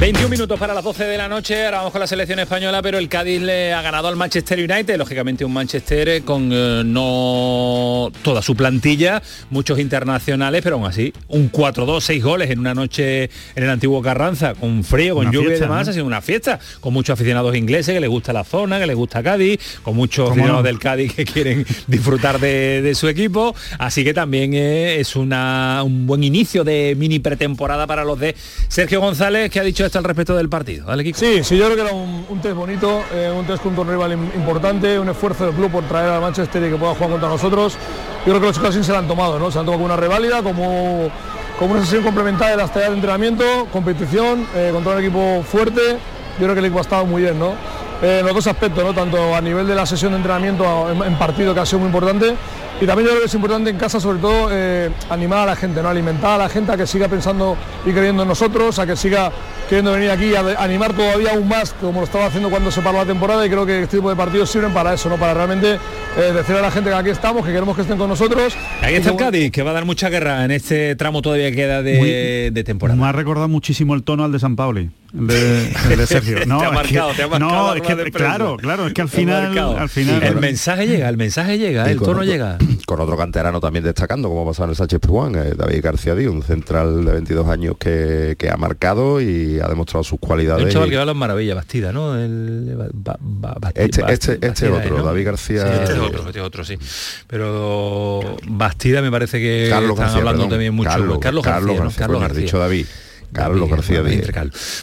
21 minutos para las 12 de la noche, ahora vamos con la selección española, pero el Cádiz le ha ganado al Manchester United, lógicamente un Manchester eh, con eh, no toda su plantilla, muchos internacionales, pero aún así, un 4-2, 6 goles en una noche en el antiguo Carranza, con frío, con lluvia y demás, ha sido una fiesta, con muchos aficionados ingleses que les gusta la zona, que les gusta Cádiz, con muchos aficionados del Cádiz que quieren disfrutar de, su equipo, así que también eh, es una, un buen inicio de mini pretemporada para los de Sergio González, que ha dicho esto al respecto del partido? Sí, sí, yo creo que era un, test bonito, eh, un test contra un rival importante, un esfuerzo del club por traer al Manchester y que pueda jugar contra nosotros. Yo creo que los chicos se la han tomado, ¿no? Se han tomado como una reválida, como, como una sesión complementaria de las tareas de entrenamiento, competición, eh, contra un equipo fuerte. Yo creo que el equipo ha estado muy bien, ¿no? Eh, en los dos aspectos, ¿no? tanto a nivel de la sesión de entrenamiento en, partido que ha sido muy importante y también yo creo que es importante en casa sobre todo eh, animar a la gente, ¿no? alimentar a la gente a que siga pensando y creyendo en nosotros, a que siga queriendo venir aquí a animar todavía aún más como lo estaba haciendo cuando se paró la temporada y creo que este tipo de partidos sirven para eso, ¿no? para realmente eh, decirle a la gente que aquí estamos, que queremos que estén con nosotros. Ahí está el Cádiz, que va a dar mucha guerra en este tramo todavía queda de, de temporada. Me ha recordado muchísimo el tono al de San Pauli de, Sergio. No, te ha marcado, te ha marcado. claro, claro, es que al final, al final el mensaje llega, el mensaje llega, el tono llega. Con otro canterano también destacando, como pasado en el Sánchez Juan, eh, David García Díaz, un central de 22 años que, que, ha marcado y ha demostrado sus cualidades. Un chaval que va a las maravillas, Bastida, ¿no? El, este, este, este otro, David García. este es otro, este es otro, sí. Pero Bastida me parece que Carlos están García, hablando también mucho. Carlos, Carlos García, Carlos, Carlos García. dicho David. Carlos García Díaz.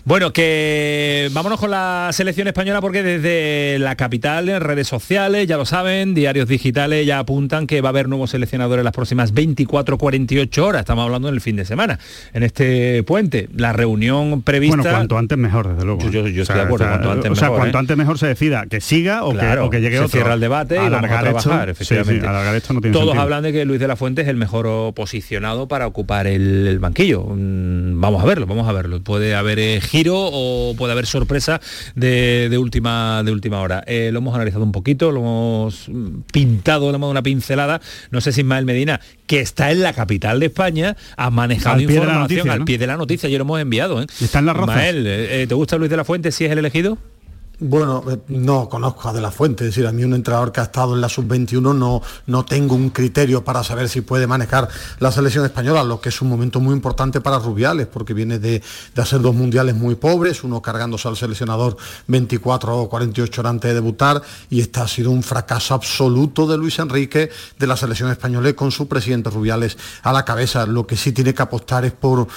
Bueno, que vámonos con la selección española porque desde la capital, en redes sociales, ya lo saben, diarios digitales ya apuntan que va a haber nuevos seleccionadores las próximas 24-48 horas. Estamos hablando en el fin de semana, en este puente. La reunión prevista... Bueno, cuanto antes mejor, desde luego. Yo, estoy de acuerdo, cuanto antes o sea, cuanto ¿eh? antes mejor se decida que siga o, que, o que, llegue se otro. cierra el debate y vamos a trabajar, efectivamente. esto no tiene Todos hablan de que Luis de la Fuente es el mejor posicionado para ocupar el, banquillo. Mm, vamos a verlo, vamos a verlo. Puede haber eh, giro o puede haber sorpresa de, última, de última hora. Eh, lo hemos analizado un poquito, lo hemos pintado, le hemos dado una pincelada. No sé si Ismael Medina, que está en la capital de España, ha manejado información al pie de la noticia. Yo lo hemos enviado. ¿eh? Está en la roza. Ismael, ¿te gusta Luis de la Fuente si es el elegido? Bueno, eh, no conozco a De La Fuente, es decir, a mí un entrenador que ha estado en la sub-21 no, no tengo un criterio para saber si puede manejar la selección española, lo que es un momento muy importante para Rubiales, porque viene de, hacer dos mundiales muy pobres, uno cargándose al seleccionador 24 o 48 horas antes de debutar, y este ha sido un fracaso absoluto de Luis Enrique, de la selección española, con su presidente Rubiales a la cabeza. Lo que sí tiene que apostar es por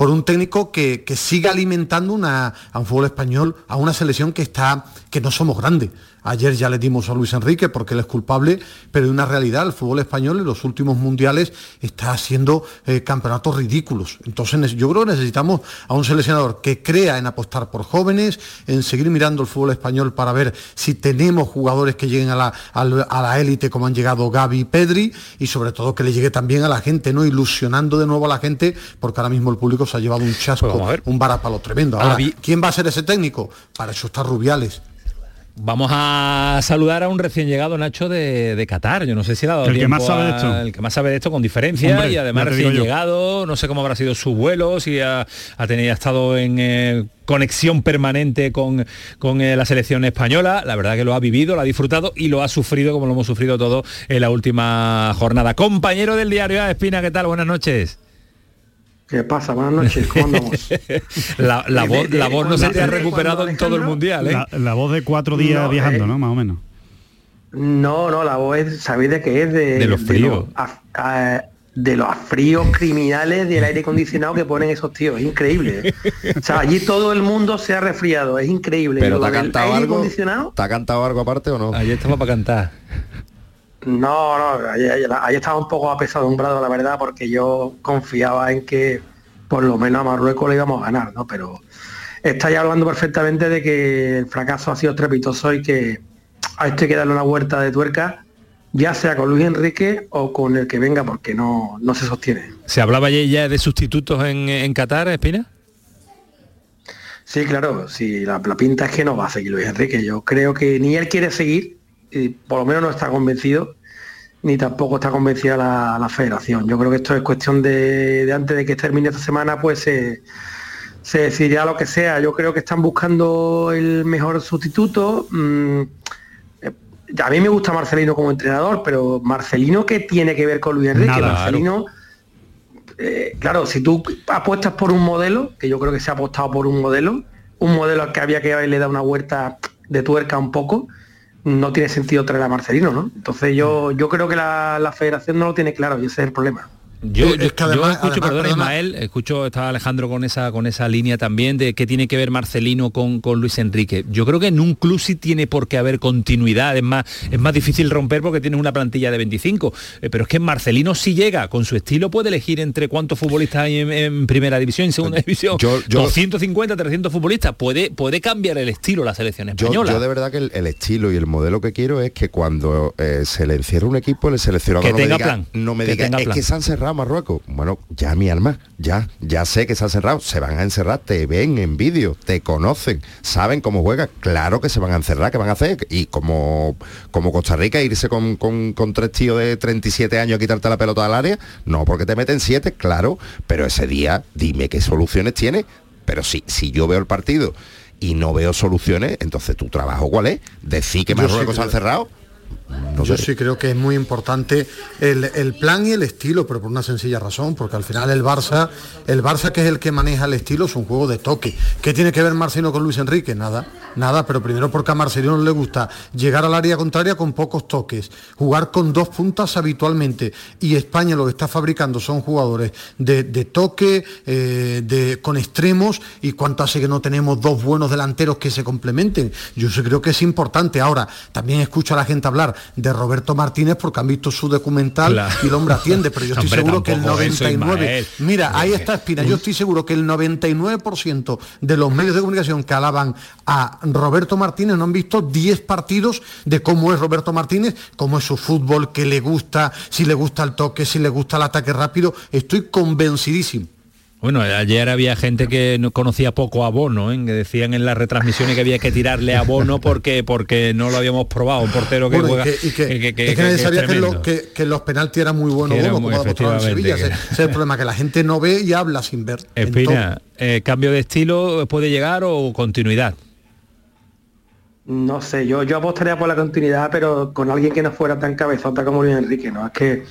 por un técnico que, siga alimentando a un fútbol español, a una selección que está, que no somos grandes. Ayer ya le dimos a Luis Enrique porque él es culpable, pero de una realidad, el fútbol español en los últimos mundiales está haciendo eh, campeonatos ridículos. Entonces yo creo que necesitamos a un seleccionador que crea en apostar por jóvenes, en seguir mirando el fútbol español para ver si tenemos jugadores que lleguen a la, a la élite como han llegado Gaby y Pedri y sobre todo que le llegue también a la gente, ¿no? Ilusionando de nuevo a la gente, porque ahora mismo el público se ha llevado un chasco, pues un varapalo tremendo. Ahora, ¿quién va a ser ese técnico? Para eso está Rubiales. Vamos a saludar a un recién llegado Nacho de, Qatar. Yo no sé si ha dado el que más sabe de esto. El que más sabe de esto con diferencia y además recién llegado. No sé cómo habrá sido su vuelo, si ha, tenido, estado en eh, conexión permanente con, con eh, la selección española. La verdad que lo ha vivido, lo ha disfrutado y lo ha sufrido como lo hemos sufrido todo en la última jornada. Compañero del diario Espina, ¿qué tal? Buenas noches. ¿Qué pasa? Buenas noches, ¿cómo andamos? la, voz, la voz no se te ha recuperado en todo el mundial, ¿eh? La, voz de cuatro días viajando, eh, ¿no? Más o menos. No, no, la voz es, ¿sabéis de qué es? De, los fríos. De, los fríos criminales del aire acondicionado que ponen esos tíos, es increíble. o sea, allí todo el mundo se ha resfriado, es increíble. Pero te ha cantado algo. ¿Te ha cantado algo aparte o no? Allí estamos para cantar. No, no, ahí, estaba un poco apesadumbrado, la verdad, porque yo confiaba en que por lo menos a Marruecos le íbamos a ganar, ¿no? Pero estáis hablando perfectamente de que el fracaso ha sido trepitoso y que a esto hay que darle una vuelta de tuerca, ya sea con Luis Enrique o con el que venga, porque no, no se sostiene. ¿Se hablaba ya de sustitutos en, en Qatar, Espina? Sí, claro, sí, la, pinta es que no va a seguir Luis Enrique. Yo creo que ni él quiere seguir, y por lo menos no está convencido, ni tampoco está convencida la, federación. Yo creo que esto es cuestión de, antes de que termine esta semana, pues se, decidirá lo que sea. Yo creo que están buscando el mejor sustituto. Mm, eh, a mí me gusta Marcelino como entrenador, pero Marcelino, ¿qué tiene que ver con Luis Enrique? Marcelino. Eh, claro, si tú apuestas por un modelo, que yo creo que se ha apostado por un modelo, un modelo al que había que haberle dado una vuelta de tuerca un poco, no tiene sentido traer a Marcelino, ¿no? Entonces yo, yo creo que la, la federación no lo tiene claro y ese es el problema. Yo, escucho, perdón, Ismael, escucho, estaba Alejandro con esa, con esa línea también de qué tiene que ver Marcelino con, con, Luis Enrique. Yo creo que en un club sí tiene por qué haber continuidad, es más, es más difícil romper porque tienes una plantilla de 25, eh, pero es que Marcelino si llega con su estilo puede elegir entre cuántos futbolistas hay en, primera división, en segunda división, yo, 250, 300 futbolistas, puede, puede cambiar el estilo la selección española. Yo, de verdad que el, estilo y el modelo que quiero es que cuando eh, se le encierra un equipo, el seleccionador que no tenga me diga, plan, no me diga, es que se han cerrado Marruecos. Bueno, ya mi alma, ya, ya sé que se ha cerrado, se van a encerrar, te ven en vídeo, te conocen, saben cómo juega, claro que se van a encerrar, que van a hacer? Y como, como Costa Rica, irse con, tres tíos de 37 años a quitarte la pelota al área, no porque te meten siete, claro, pero ese día dime qué soluciones tiene. Pero si, si yo veo el partido y no veo soluciones, entonces tu trabajo cuál es? Decir que Marruecos se han cerrado yo sí creo que es muy importante el, plan y el estilo, pero por una sencilla razón, porque al final el Barça, el Barça que es el que maneja el estilo, es un juego de toque. ¿Qué tiene que ver Marcelino con Luis Enrique? Nada, nada, pero primero porque a Marcelino le gusta llegar al área contraria con pocos toques, jugar con dos puntas habitualmente. Y España lo que está fabricando son jugadores de, toque, eh, de, con extremos, y cuánto hace que no tenemos dos buenos delanteros que se complementen. Yo sí creo que es importante. Ahora, también escucho a la gente hablar de Roberto Martínez porque han visto su documental y el hombre atiende, pero yo estoy seguro que el 99, mira, ahí está Espina, yo estoy seguro que el 99% de los medios de comunicación que alaban a Roberto Martínez no han visto 10 partidos de cómo es Roberto Martínez, cómo es su fútbol, qué le gusta, si le gusta el toque, si le gusta el ataque rápido, estoy convencidísimo. Bueno, ayer había gente que no conocía poco a Bono, ¿eh? que decían en las retransmisiones que había que tirarle a Bono porque porque no lo habíamos probado, un portero que juega... Y que, que, nadie sabía que, los penaltis eran muy buenos Bono, como en Sevilla. Ese, es el problema, que la gente no ve y habla sin ver. Espina, eh, ¿cambio de estilo puede llegar o continuidad? No sé, yo, yo apostaría por la continuidad, pero con alguien que no fuera tan cabezota como Luis Enrique, ¿no? Es que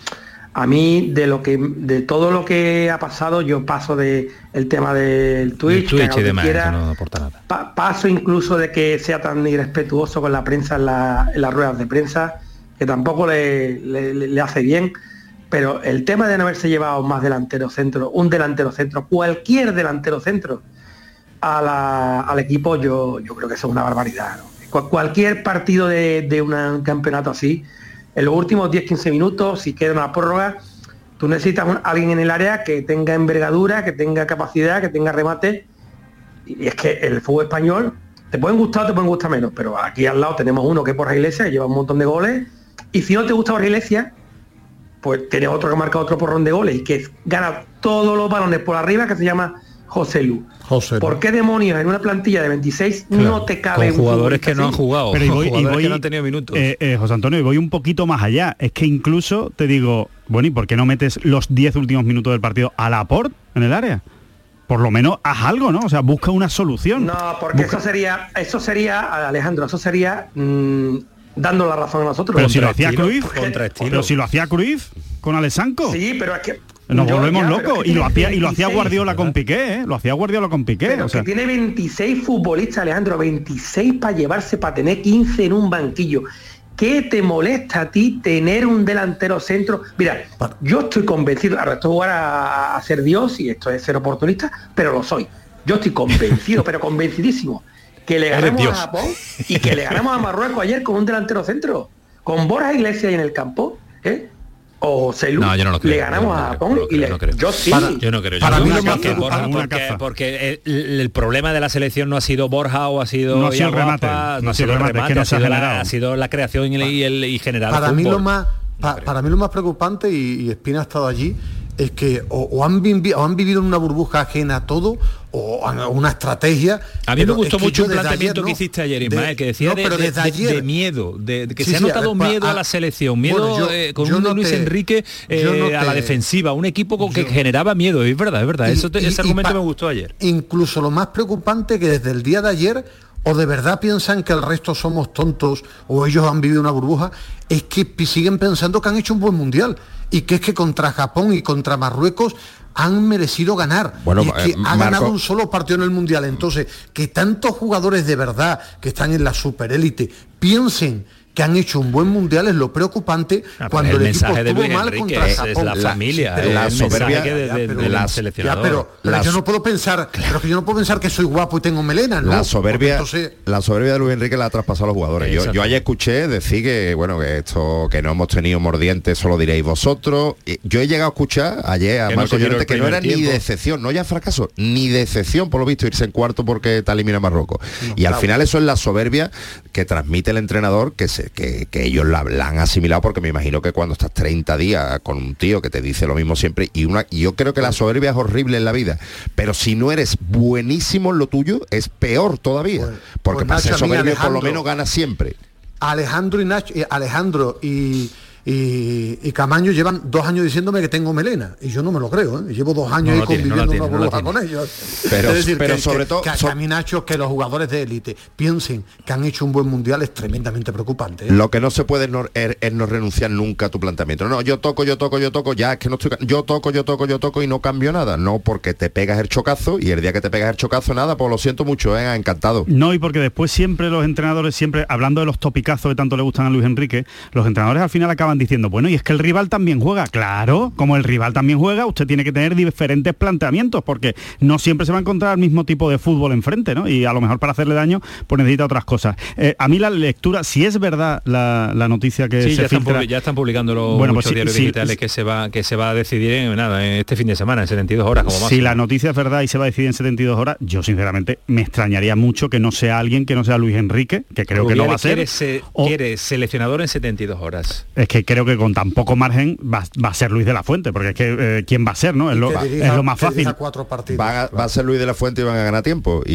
a mí de lo que de todo lo que ha pasado yo paso de el tema del Twitch, y demás, no aporta nada. paso incluso de que sea tan irrespetuoso con la prensa en, las ruedas de prensa que tampoco le, hace bien. Pero el tema de no haberse llevado más delantero centro un delantero centro cualquier delantero centro al equipo yo yo creo que eso es una barbaridad cualquier partido de, de un campeonato así en los últimos 10-15 minutos, si queda una prórroga, tú necesitas a alguien en el área que tenga envergadura, que tenga capacidad, que tenga remate. Y es que el fútbol español, te pueden gustar o te pueden gustar menos, pero aquí al lado tenemos uno que es por Iglesia, que lleva un montón de goles. Y si no te gusta por Iglesia, pues tienes otro que marca otro porrón de goles y que gana todos los balones por arriba, que se llama José Lu. José ¿Por qué demonios en una plantilla de 26 no te cabe Con jugadores que no han jugado, pero y voy, y que no han tenido minutos? Eh, eh, José Antonio, y voy un poquito más allá. Es que incluso te digo, bueno, ¿y por qué no metes los 10 últimos minutos del partido a la port en el área? Por lo menos haz algo, ¿no? O sea, busca una solución. No, porque eso sería, eso sería, Alejandro, eso sería mm, dando la razón a nosotros. Pero si lo hacía Cruz, pero si lo hacía Cruz con Alessanco. Sí, pero es que nos volvemos locos. Y lo hacía, y lo hacía Guardiola con Piqué, ¿eh? Lo hacía Guardiola con Piqué. o sea. que tiene 26 futbolistas, Alejandro, 26 para llevarse, para tener 15 en un banquillo. ¿Qué te molesta a ti tener un delantero centro? Mira, yo estoy convencido, ahora esto jugar a, ser Dios y esto es ser oportunista, pero lo soy. Yo estoy convencido, pero convencidísimo, que le ganamos a Japón y que le ganamos a Marruecos ayer con un delantero centro, con Borja Iglesias en el campo. ¿eh? O Celu, No, yo no lo creo, le yo ganamos no a Japón creo, y le, no creo. yo sí. yo no creo. Yo para no mí creo lo más que Borja, porque, porque el, el problema de la selección no ha sido Borja o ha sido No ha sido remate, no ha sido el remate, es que no ha, se ha sido la, ha sido la creación y, el- y, el, y generar para mí fútbol. lo más pa- para mí lo más preocupante y, y Espina ha estado allí es que o, o han, vivi- o han vivido en una burbuja ajena a todo o han- una estrategia A mí me gustó es que mucho un planteamiento ayer, que hiciste ayer, De- Ismael, que decía no, de, ayer- de miedo, de, que Sí, se ha sí, notado miedo a a- la selección, miedo Bueno, yo- eh, con yo un Luis Enrique eh, a la defensiva, un equipo con que generaba miedo, es verdad, es verdad, Y- eso te- y- ese argumento me gustó ayer. Incluso lo más preocupante que desde el día de ayer o de verdad piensan que el resto somos tontos o ellos han vivido una burbuja, es que siguen pensando que han hecho un buen mundial y que es que contra Japón y contra Marruecos han merecido ganar. Bueno, y es que eh, ha Marco- ganado un solo partido en el mundial. Entonces, que tantos jugadores de verdad que están en la superélite piensen que han hecho un buen mundial es lo preocupante Ah, cuando el el, equipo mensaje de estuvo Luis mal Enrique contra es- es Japón. la familia, pero- es la soberbia que de- de- pero- del ya, seleccionador. pero, pero La yo no puedo pensar, pero que yo no puedo pensar que soy guapo y tengo melena, ¿no? La soberbia, entonces- la soberbia de Luis Enrique la ha traspasado a los jugadores. Yo, yo ayer escuché decir que bueno que esto que no hemos tenido mordientes, solo diréis vosotros. Yo he llegado a escuchar ayer a Que no Marco Llorente el que no era ni tiempo. decepción, no ya fracaso, ni decepción por lo visto irse en cuarto porque te elimina Marruecos. y al final eso es la soberbia que transmite el entrenador que, se, que, que ellos la, la han asimilado porque me imagino que cuando estás 30 días con un tío que te dice lo mismo siempre y una y yo creo que la soberbia es horrible en la vida, pero si no eres buenísimo en lo tuyo es peor todavía, porque pues para ser soberbio por lo menos ganas siempre. Alejandro y Nacho, y Alejandro y, y, y Camaño llevan dos años diciéndome que tengo melena y yo no me lo creo ¿eh? llevo dos años No ahí tiene, no conviviendo tiene, en no con ellos Pero- es decir pero que, sobre que- todo- que, so- a mí Nacho que los jugadores de élite piensen que han hecho un buen mundial es tremendamente preocupante ¿eh? Lo que no se puede es no, er- es no renunciar nunca a tu planteamiento. No, yo toco, yo toco, yo toco, ya es que no estoy. Yo toco, yo toco, yo toco y no cambio nada. No, porque te pegas el chocazo y el día que te pegas el chocazo, nada, pues lo siento mucho, venga, encantado. No, y porque después siempre los entrenadores, siempre hablando de los topicazos que tanto le gustan a Luis Enrique, los entrenadores al final acaban diciendo, bueno, y es que el rival también juega. Claro, como el rival también juega, usted tiene que tener diferentes planteamientos, porque no siempre se va a encontrar el mismo tipo de fútbol enfrente, ¿no? Y a lo mejor para hacerle daño, pues necesita otras cosas. Eh, a mí la lectura, si es verdad la, la noticia que Sí, se ya están, filtra- ya están publicando los Bueno, pues diarios sí, digitales sí. que se va que se va a decidir en nada en este fin de semana en 72 horas como más. Si la noticia es verdad y se va a decidir en 72 horas, yo sinceramente me extrañaría mucho que no sea alguien que no sea Luis Enrique, que creo que no va a ser. Quiere, se- o- quiere seleccionador en 72 horas. Es que creo que con tan poco margen va, va a ser Luis de la Fuente, porque es que eh, quién va a ser, ¿no? Es lo, que dirija- es lo más fácil. cuatro partidos Va a, va a ser Luis de la Fuente y van a ganar tiempo y,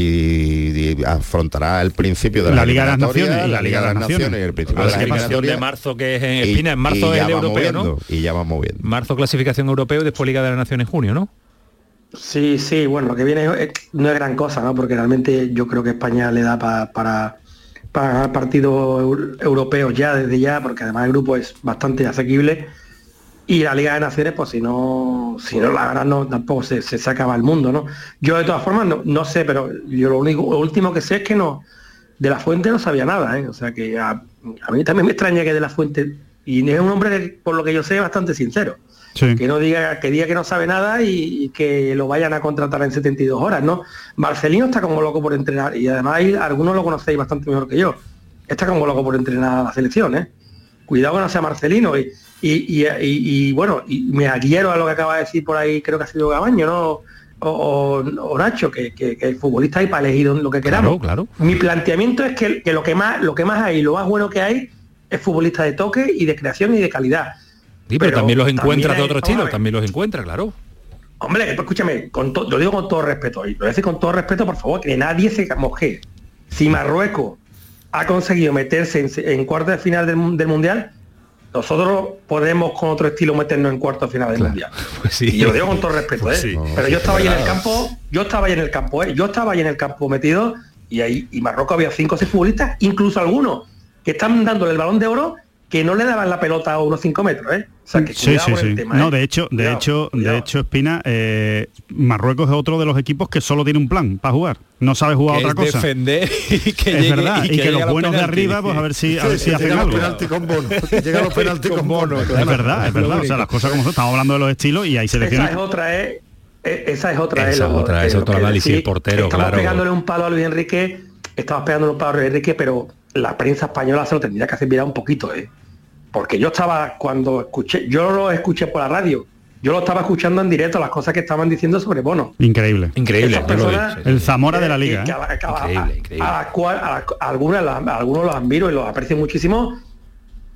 y afrontará el principio de la, La Liga de las Naciones y la Liga de las Naciones y el principio de la Clasificación de marzo que es en Espina, en marzo y es ya el va europeo, ¿no? moviendo, Y ya vamos viendo. Marzo clasificación europeo y después Liga de las Naciones en junio, ¿no? Sí, sí, bueno, lo que viene no es gran cosa, ¿no? Porque realmente yo creo que España le da pa- para, para partidos eu- europeos ya, desde ya, porque además el grupo es bastante asequible. Y la Liga de Naciones, pues si no, si no la ganan, no, tampoco se, se, se acaba el mundo, ¿no? Yo de todas formas no, no sé, pero yo lo único, último que sé es que no, de la fuente no sabía nada, ¿eh? O sea que a, a mí también me extraña que de la fuente, y es un hombre por lo que yo sé, bastante sincero que no diga que diga que no sabe nada y, y que lo vayan a contratar en 72 horas, ¿no? Marcelino está como loco por entrenar y además algunos lo conocéis bastante mejor que yo. Está como loco por entrenar a la selección, ¿eh? Cuidado que no sea Marcelino y, bueno, y me adhiero a lo que acaba de decir por ahí, creo que ha sido Gabaño, ¿no? O, Nacho, que, que- que el futbolista hay para elegir lo que queramos. Claro, Mi planteamiento es que, que lo que más, lo que más hay, lo más bueno que hay, es futbolista de toque y de creación y de calidad. Sí, pero, también los encuentras también de otro estilo, también los encuentra, claro. Hombre, pues escúchame, con to- lo digo con todo respeto, y lo voy a decir con todo respeto, por favor, que nadie se moje. Si Marruecos ha conseguido meterse en, en cuartos de final del, mun- del Mundial, nosotros podemos con otro estilo meternos en cuartos de final del Mundial. Pues sí. Y yo lo digo con todo respeto, Pues ¿eh? sí. Pero yo estaba ahí en el campo, yo estaba ahí en el campo, ¿eh? Yo estaba ahí en el campo metido y ahí y Marruecos había cinco o seis futbolistas, incluso algunos que están dándole el balón de oro que no le daban la pelota a unos 5 metros, ¿eh? O sea, que Sí, sí, el sí. No, ¿eh? de hecho, de Cuidado, hecho, de hecho, Espina, eh, Marruecos es otro de los equipos que solo tiene un plan para jugar. No sabe jugar Que otra es cosa. defender y que es llegue- verdad, y y que los los buenos de arriba, pues a ver si, a ver si hacen algo. con bono, llega los penaltis con bono. Es verdad, es verdad. O sea, las cosas como son. Estamos hablando de los estilos y hay Esa selecciones. es otra, ¿eh? E- Esa es otra, Esa ¿eh? es otra, eh, es otro análisis, decir, el portero, estamos claro. pegándole un palo a Luis Enrique, estamos pegándole un palo a Luis Enrique, pero la prensa española se lo tendría que hacer mirar un poquito, ¿eh? Porque yo estaba cuando escuché, yo lo escuché por la radio, yo lo estaba escuchando en directo, las cosas que estaban diciendo sobre Bono. Increíble. Increíble. el Zamora de la liga. algunos los admiro y los aprecio muchísimo.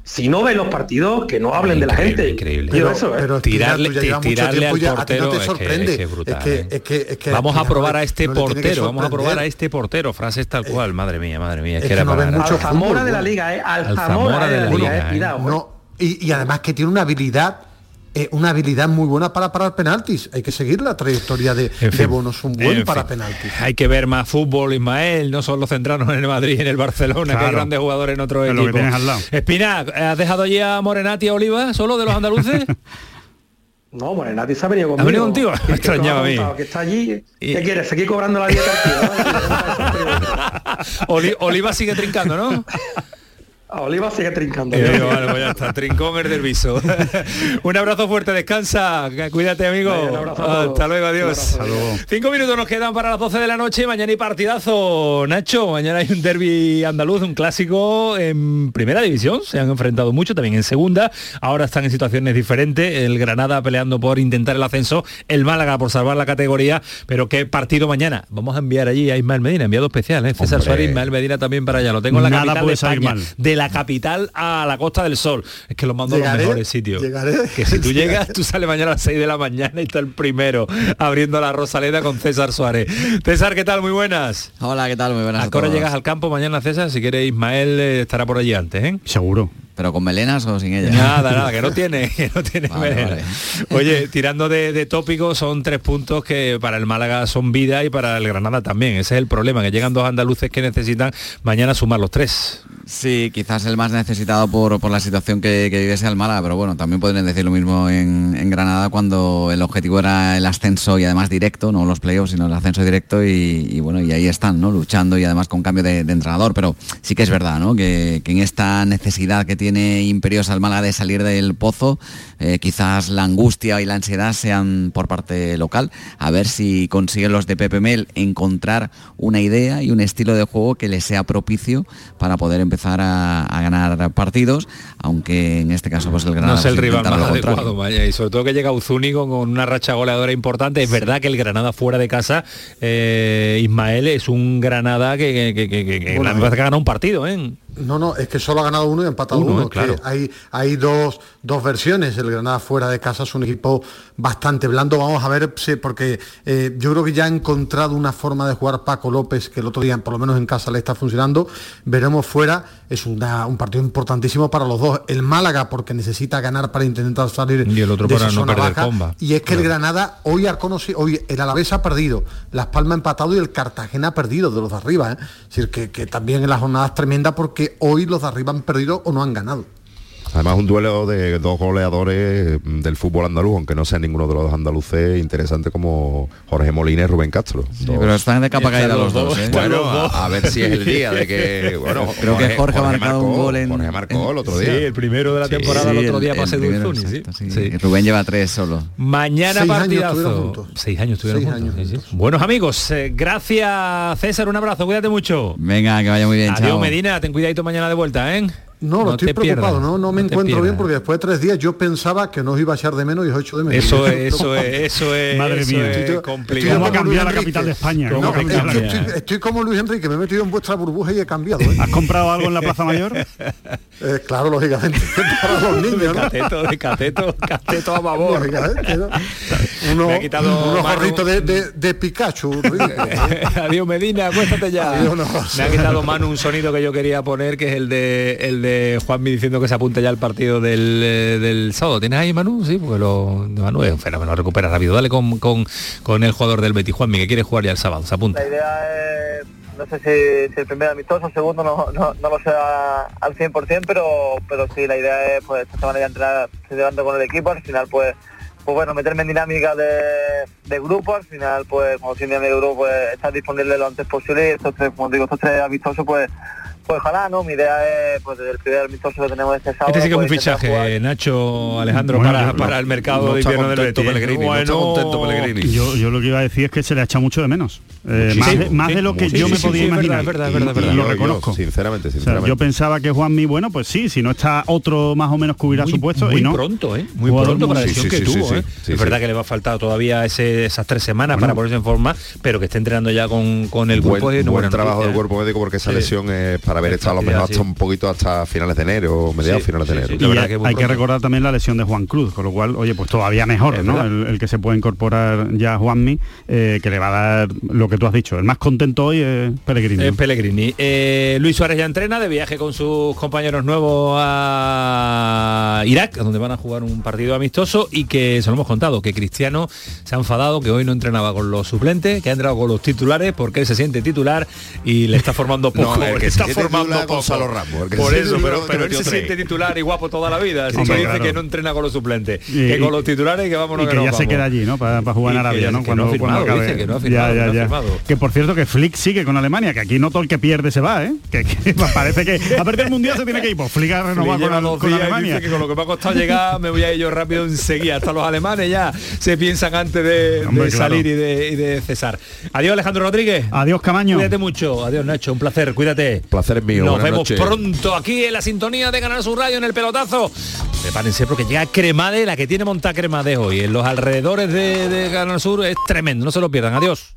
Si no ven los partidos, que no hablen de la gente. Increíble. Pero, eso, ¿eh? tirarle, tirarle al portero no te sorprende. Es, que, es, brutal, ¿eh? es, que, es, que, vamos a probar a este portero, vamos a probar a este portero. Frases tal cual, madre mía, madre mía. Es, que, era no para mucho Al Zamora de la liga, ¿eh? Al, Zamora, de la, liga, eh, cuidado. y, y además que tiene una habilidad eh, una habilidad muy buena para parar penaltis. Hay que seguir la trayectoria de, de Bonos, un buen para penaltis. Hay que ver más fútbol, Ismael, no solo centrarnos en el Madrid y en el Barcelona, que hay grandes jugadores en otro equipo. Espina, ¿has dejado ya a Morenati y a Oliva solo de los andaluces? No, Morenati se ha venido conmigo. ¿Ha venido contigo? Me extrañaba a mí. Que está allí. ¿Qué quieres? ¿Seguir cobrando la dieta? Oliva sigue trincando, ¿no? A Oliva sigue trincando. Eh, vale, pues ya está, trincón el del viso. un abrazo fuerte, descansa, cuídate amigo. Hasta luego, adiós. Cinco minutos nos quedan para las 12 de la noche, mañana y partidazo. Nacho, mañana hay un derby andaluz, un clásico en primera división, se han enfrentado mucho, también en segunda, ahora están en situaciones diferentes, el Granada peleando por intentar el ascenso, el Málaga por salvar la categoría, pero qué partido mañana. Vamos a enviar allí a Ismael Medina, enviado especial, ¿eh? César Suárez, Ismael Medina también para allá, lo tengo en la Nada capital de la capital a la Costa del Sol. Es que lo mando a los mejores sitios. Que si tú llegas, tú sales mañana a las 6 de la mañana y está el primero abriendo la Rosaleda con César Suárez. César, ¿qué tal? Muy buenas. Hola, ¿qué tal? Muy buenas. ¿A qué hora llegas al campo mañana, César? Si quiere Ismael eh, estará por allí antes, ¿eh? Seguro. ¿Pero con melenas o sin ella? Nada, nada, que no tiene, que no tiene Oye, tirando de, tópicos, son tres puntos que para el Málaga son vida y para el Granada también. Ese es el problema, que llegan dos andaluces que necesitan mañana sumar los tres. Sí, quizás el más necesitado por, la situación que, que vive el Málaga, pero bueno, también podrían decir lo mismo en, Granada cuando el objetivo era el ascenso y además directo, no los playoffs, sino el ascenso directo y, bueno, y ahí están, ¿no? Luchando y además con cambio de, entrenador, pero sí que es verdad, ¿no? Que, en esta necesidad que tiene tiene imperiosa el Málaga de salir del pozo, eh, quizás la angustia y la ansiedad sean por parte local, a ver si consiguen los de Pepe Mel encontrar una idea y un estilo de juego que les sea propicio para poder empezar a, ganar partidos, aunque en este caso pues el Granada... No es el rival más adecuado, vaya, y sobre todo que llega Uzúnigo con una racha goleadora importante. Es verdad que el Granada fuera de casa, eh, Ismael es un Granada que, que, que, que, que gana un partido, ¿eh? No, no, es que solo ha ganado uno y ha empatado uno. claro. hay, hay dos, dos, versiones. El Granada fuera de casa es un equipo bastante blando. Vamos a ver, porque eh, yo creo que ya ha encontrado una forma de jugar Paco López, que el otro día, por lo menos en casa, le está funcionando. Veremos fuera. Es un partido importantísimo para los dos. El Málaga, porque necesita ganar para intentar salir y el otro para no perder comba. Y es que el Granada hoy ha conocido, hoy el Alavés ha perdido, Las Palmas ha empatado y el Cartagena ha perdido de los de arriba. ¿eh? Es decir, que, que también en las jornadas tremenda porque hoy los de arriba han perdido o no han ganado. Además un duelo de dos goleadores del fútbol andaluz, aunque no sea ninguno de los dos andaluces, interesante como Jorge Molina y Rubén Castro. pero están de capa caída los dos. ¿eh? Bueno, a, ver si es el día de que. Bueno, creo que Jorge, ha marcado un gol en. Jorge marcó el otro día. Sí, el primero de la temporada, el otro día pase de sí. Rubén lleva tres solo. Mañana Seis partidazo. Seis años estuvieron juntos. Buenos amigos, eh, gracias César, un abrazo, cuídate mucho. Venga, que vaya muy bien. Adiós Medina, ten cuidadito mañana de vuelta, ¿eh? No, no, estoy preocupado, no, no me encuentro bien porque después de tres días yo pensaba que no os iba a echar de menos y os hecho de menos. Eso es, eso es, eso es. Madre mía, es complicado. ¿Cómo cambiar la capital de España? No, estoy, como Luis Enrique, me he metido en vuestra burbuja y he cambiado. ¿eh? ¿Has comprado algo en la Plaza Mayor? Eh, claro, lógicamente, para los niños, ¿no? Cateto, de cateto, cateto a favor. Uno, me ha quitado unos gorritos de, de, de, Pikachu. Adiós Medina, acuéstate ya. me ha quitado Manu un sonido que yo quería poner, que es el de el de Juanmi diciendo que se apunta ya al partido del, eh, del sábado. ¿Tienes ahí, Manu? Sí, porque lo, Manu es un fenómeno, recupera rápido. Dale con, con, con el jugador del Betis, Juanmi, que quiere jugar ya el sábado. Se apunta. La idea es, no sé si, si el primer amistoso, el segundo no, no, no lo sé al 100%, pero, pero sí, la idea es pues esta semana ya llevando con el equipo, al final pues pues bueno, meterme en dinámica de, de grupo, al final pues como en de grupo pues estar disponible lo antes posible y estos tres, como digo, estos tres amistosos pues pues ojalá, ¿no? Mi idea es, pues desde el primer amistoso que tenemos este sábado... Este sí que es un pues, fichaje. Nacho Alejandro, Bueno, para, no- el mercado no de invierno del Betis. Pellegrini, Bueno, no contento Pellegrini. Yo, yo lo que iba a decir es que se le ha echado mucho de menos. Eh, más, de, más sí. de lo que Sí, yo sí, me sí, podía sí, es verdad, imaginar. es verdad, es verdad, y verdad. lo Yo- yo, reconozco. sinceramente, O sea, sinceramente. yo pensaba que Juanmi, bueno, pues sí, si no está otro más o menos cubrirá su puesto muy y no. pronto, ¿eh? Muy pronto para la lesión que tuvo, ¿eh? es verdad que le va a faltar todavía esas tres semanas para ponerse en forma, pero que esté entrenando ya con, con el una buen trabajo del cuerpo médico porque esa lesión es para haber estado a lo mejor hasta sí. un poquito hasta finales de enero o mediados Sí, finales de enero. Y hay, hay que recordar también la lesión de Juan Cruz, con lo cual, oye, pues todavía mejor, Es ¿no? El, el que se puede incorporar ya Juanmi, eh, que le va a dar lo que tú has dicho. El más contento hoy es Pellegrini. Es Pellegrini. Eh, Luis Suárez ya entrena de viaje con sus compañeros nuevos a Irak, donde van a jugar un partido amistoso y que se lo hemos contado, que Cristiano se ha enfadado, que hoy no entrenaba con los suplentes, que ha entrado con los titulares porque él se siente titular y le está formando poco. No, el que le se está siente formando. Gonzalo Ramos, que Por se eso, pero, pero él se siente titular y guapo toda la vida, así Hombre, que dice claro. que no entrena con los suplentes, Y- que con los titulares que vámonos y que nos ya se vamos. queda allí, ¿no? Para, jugar en Y que Arabia, ¿no? que no ha firmado, acabe. dice que no que no. Que por cierto que Flick sigue con Alemania, que aquí no todo el que pierde se va, ¿eh? Que, que parece que a partir del mundial se tiene que ir. Pues Flick ha renovado con, con Alemania. que con lo que me ha costado llegar me voy a ir yo rápido enseguida. Hasta los alemanes ya se piensan antes de, Hombre, de claro. salir y de, y de cesar. Adiós Alejandro Rodríguez. Adiós Camaño. Cuídate mucho. Adiós Nacho. Un placer. Cuídate. Placer mío. Nos vemos pronto aquí en la sintonía de Canal Sur Radio en el pelotazo. Prepárense porque llega Cremade, la que tiene monta Cremade hoy. En los alrededores de, de Canal Sur es tremendo. No se lo pierdan. Adiós.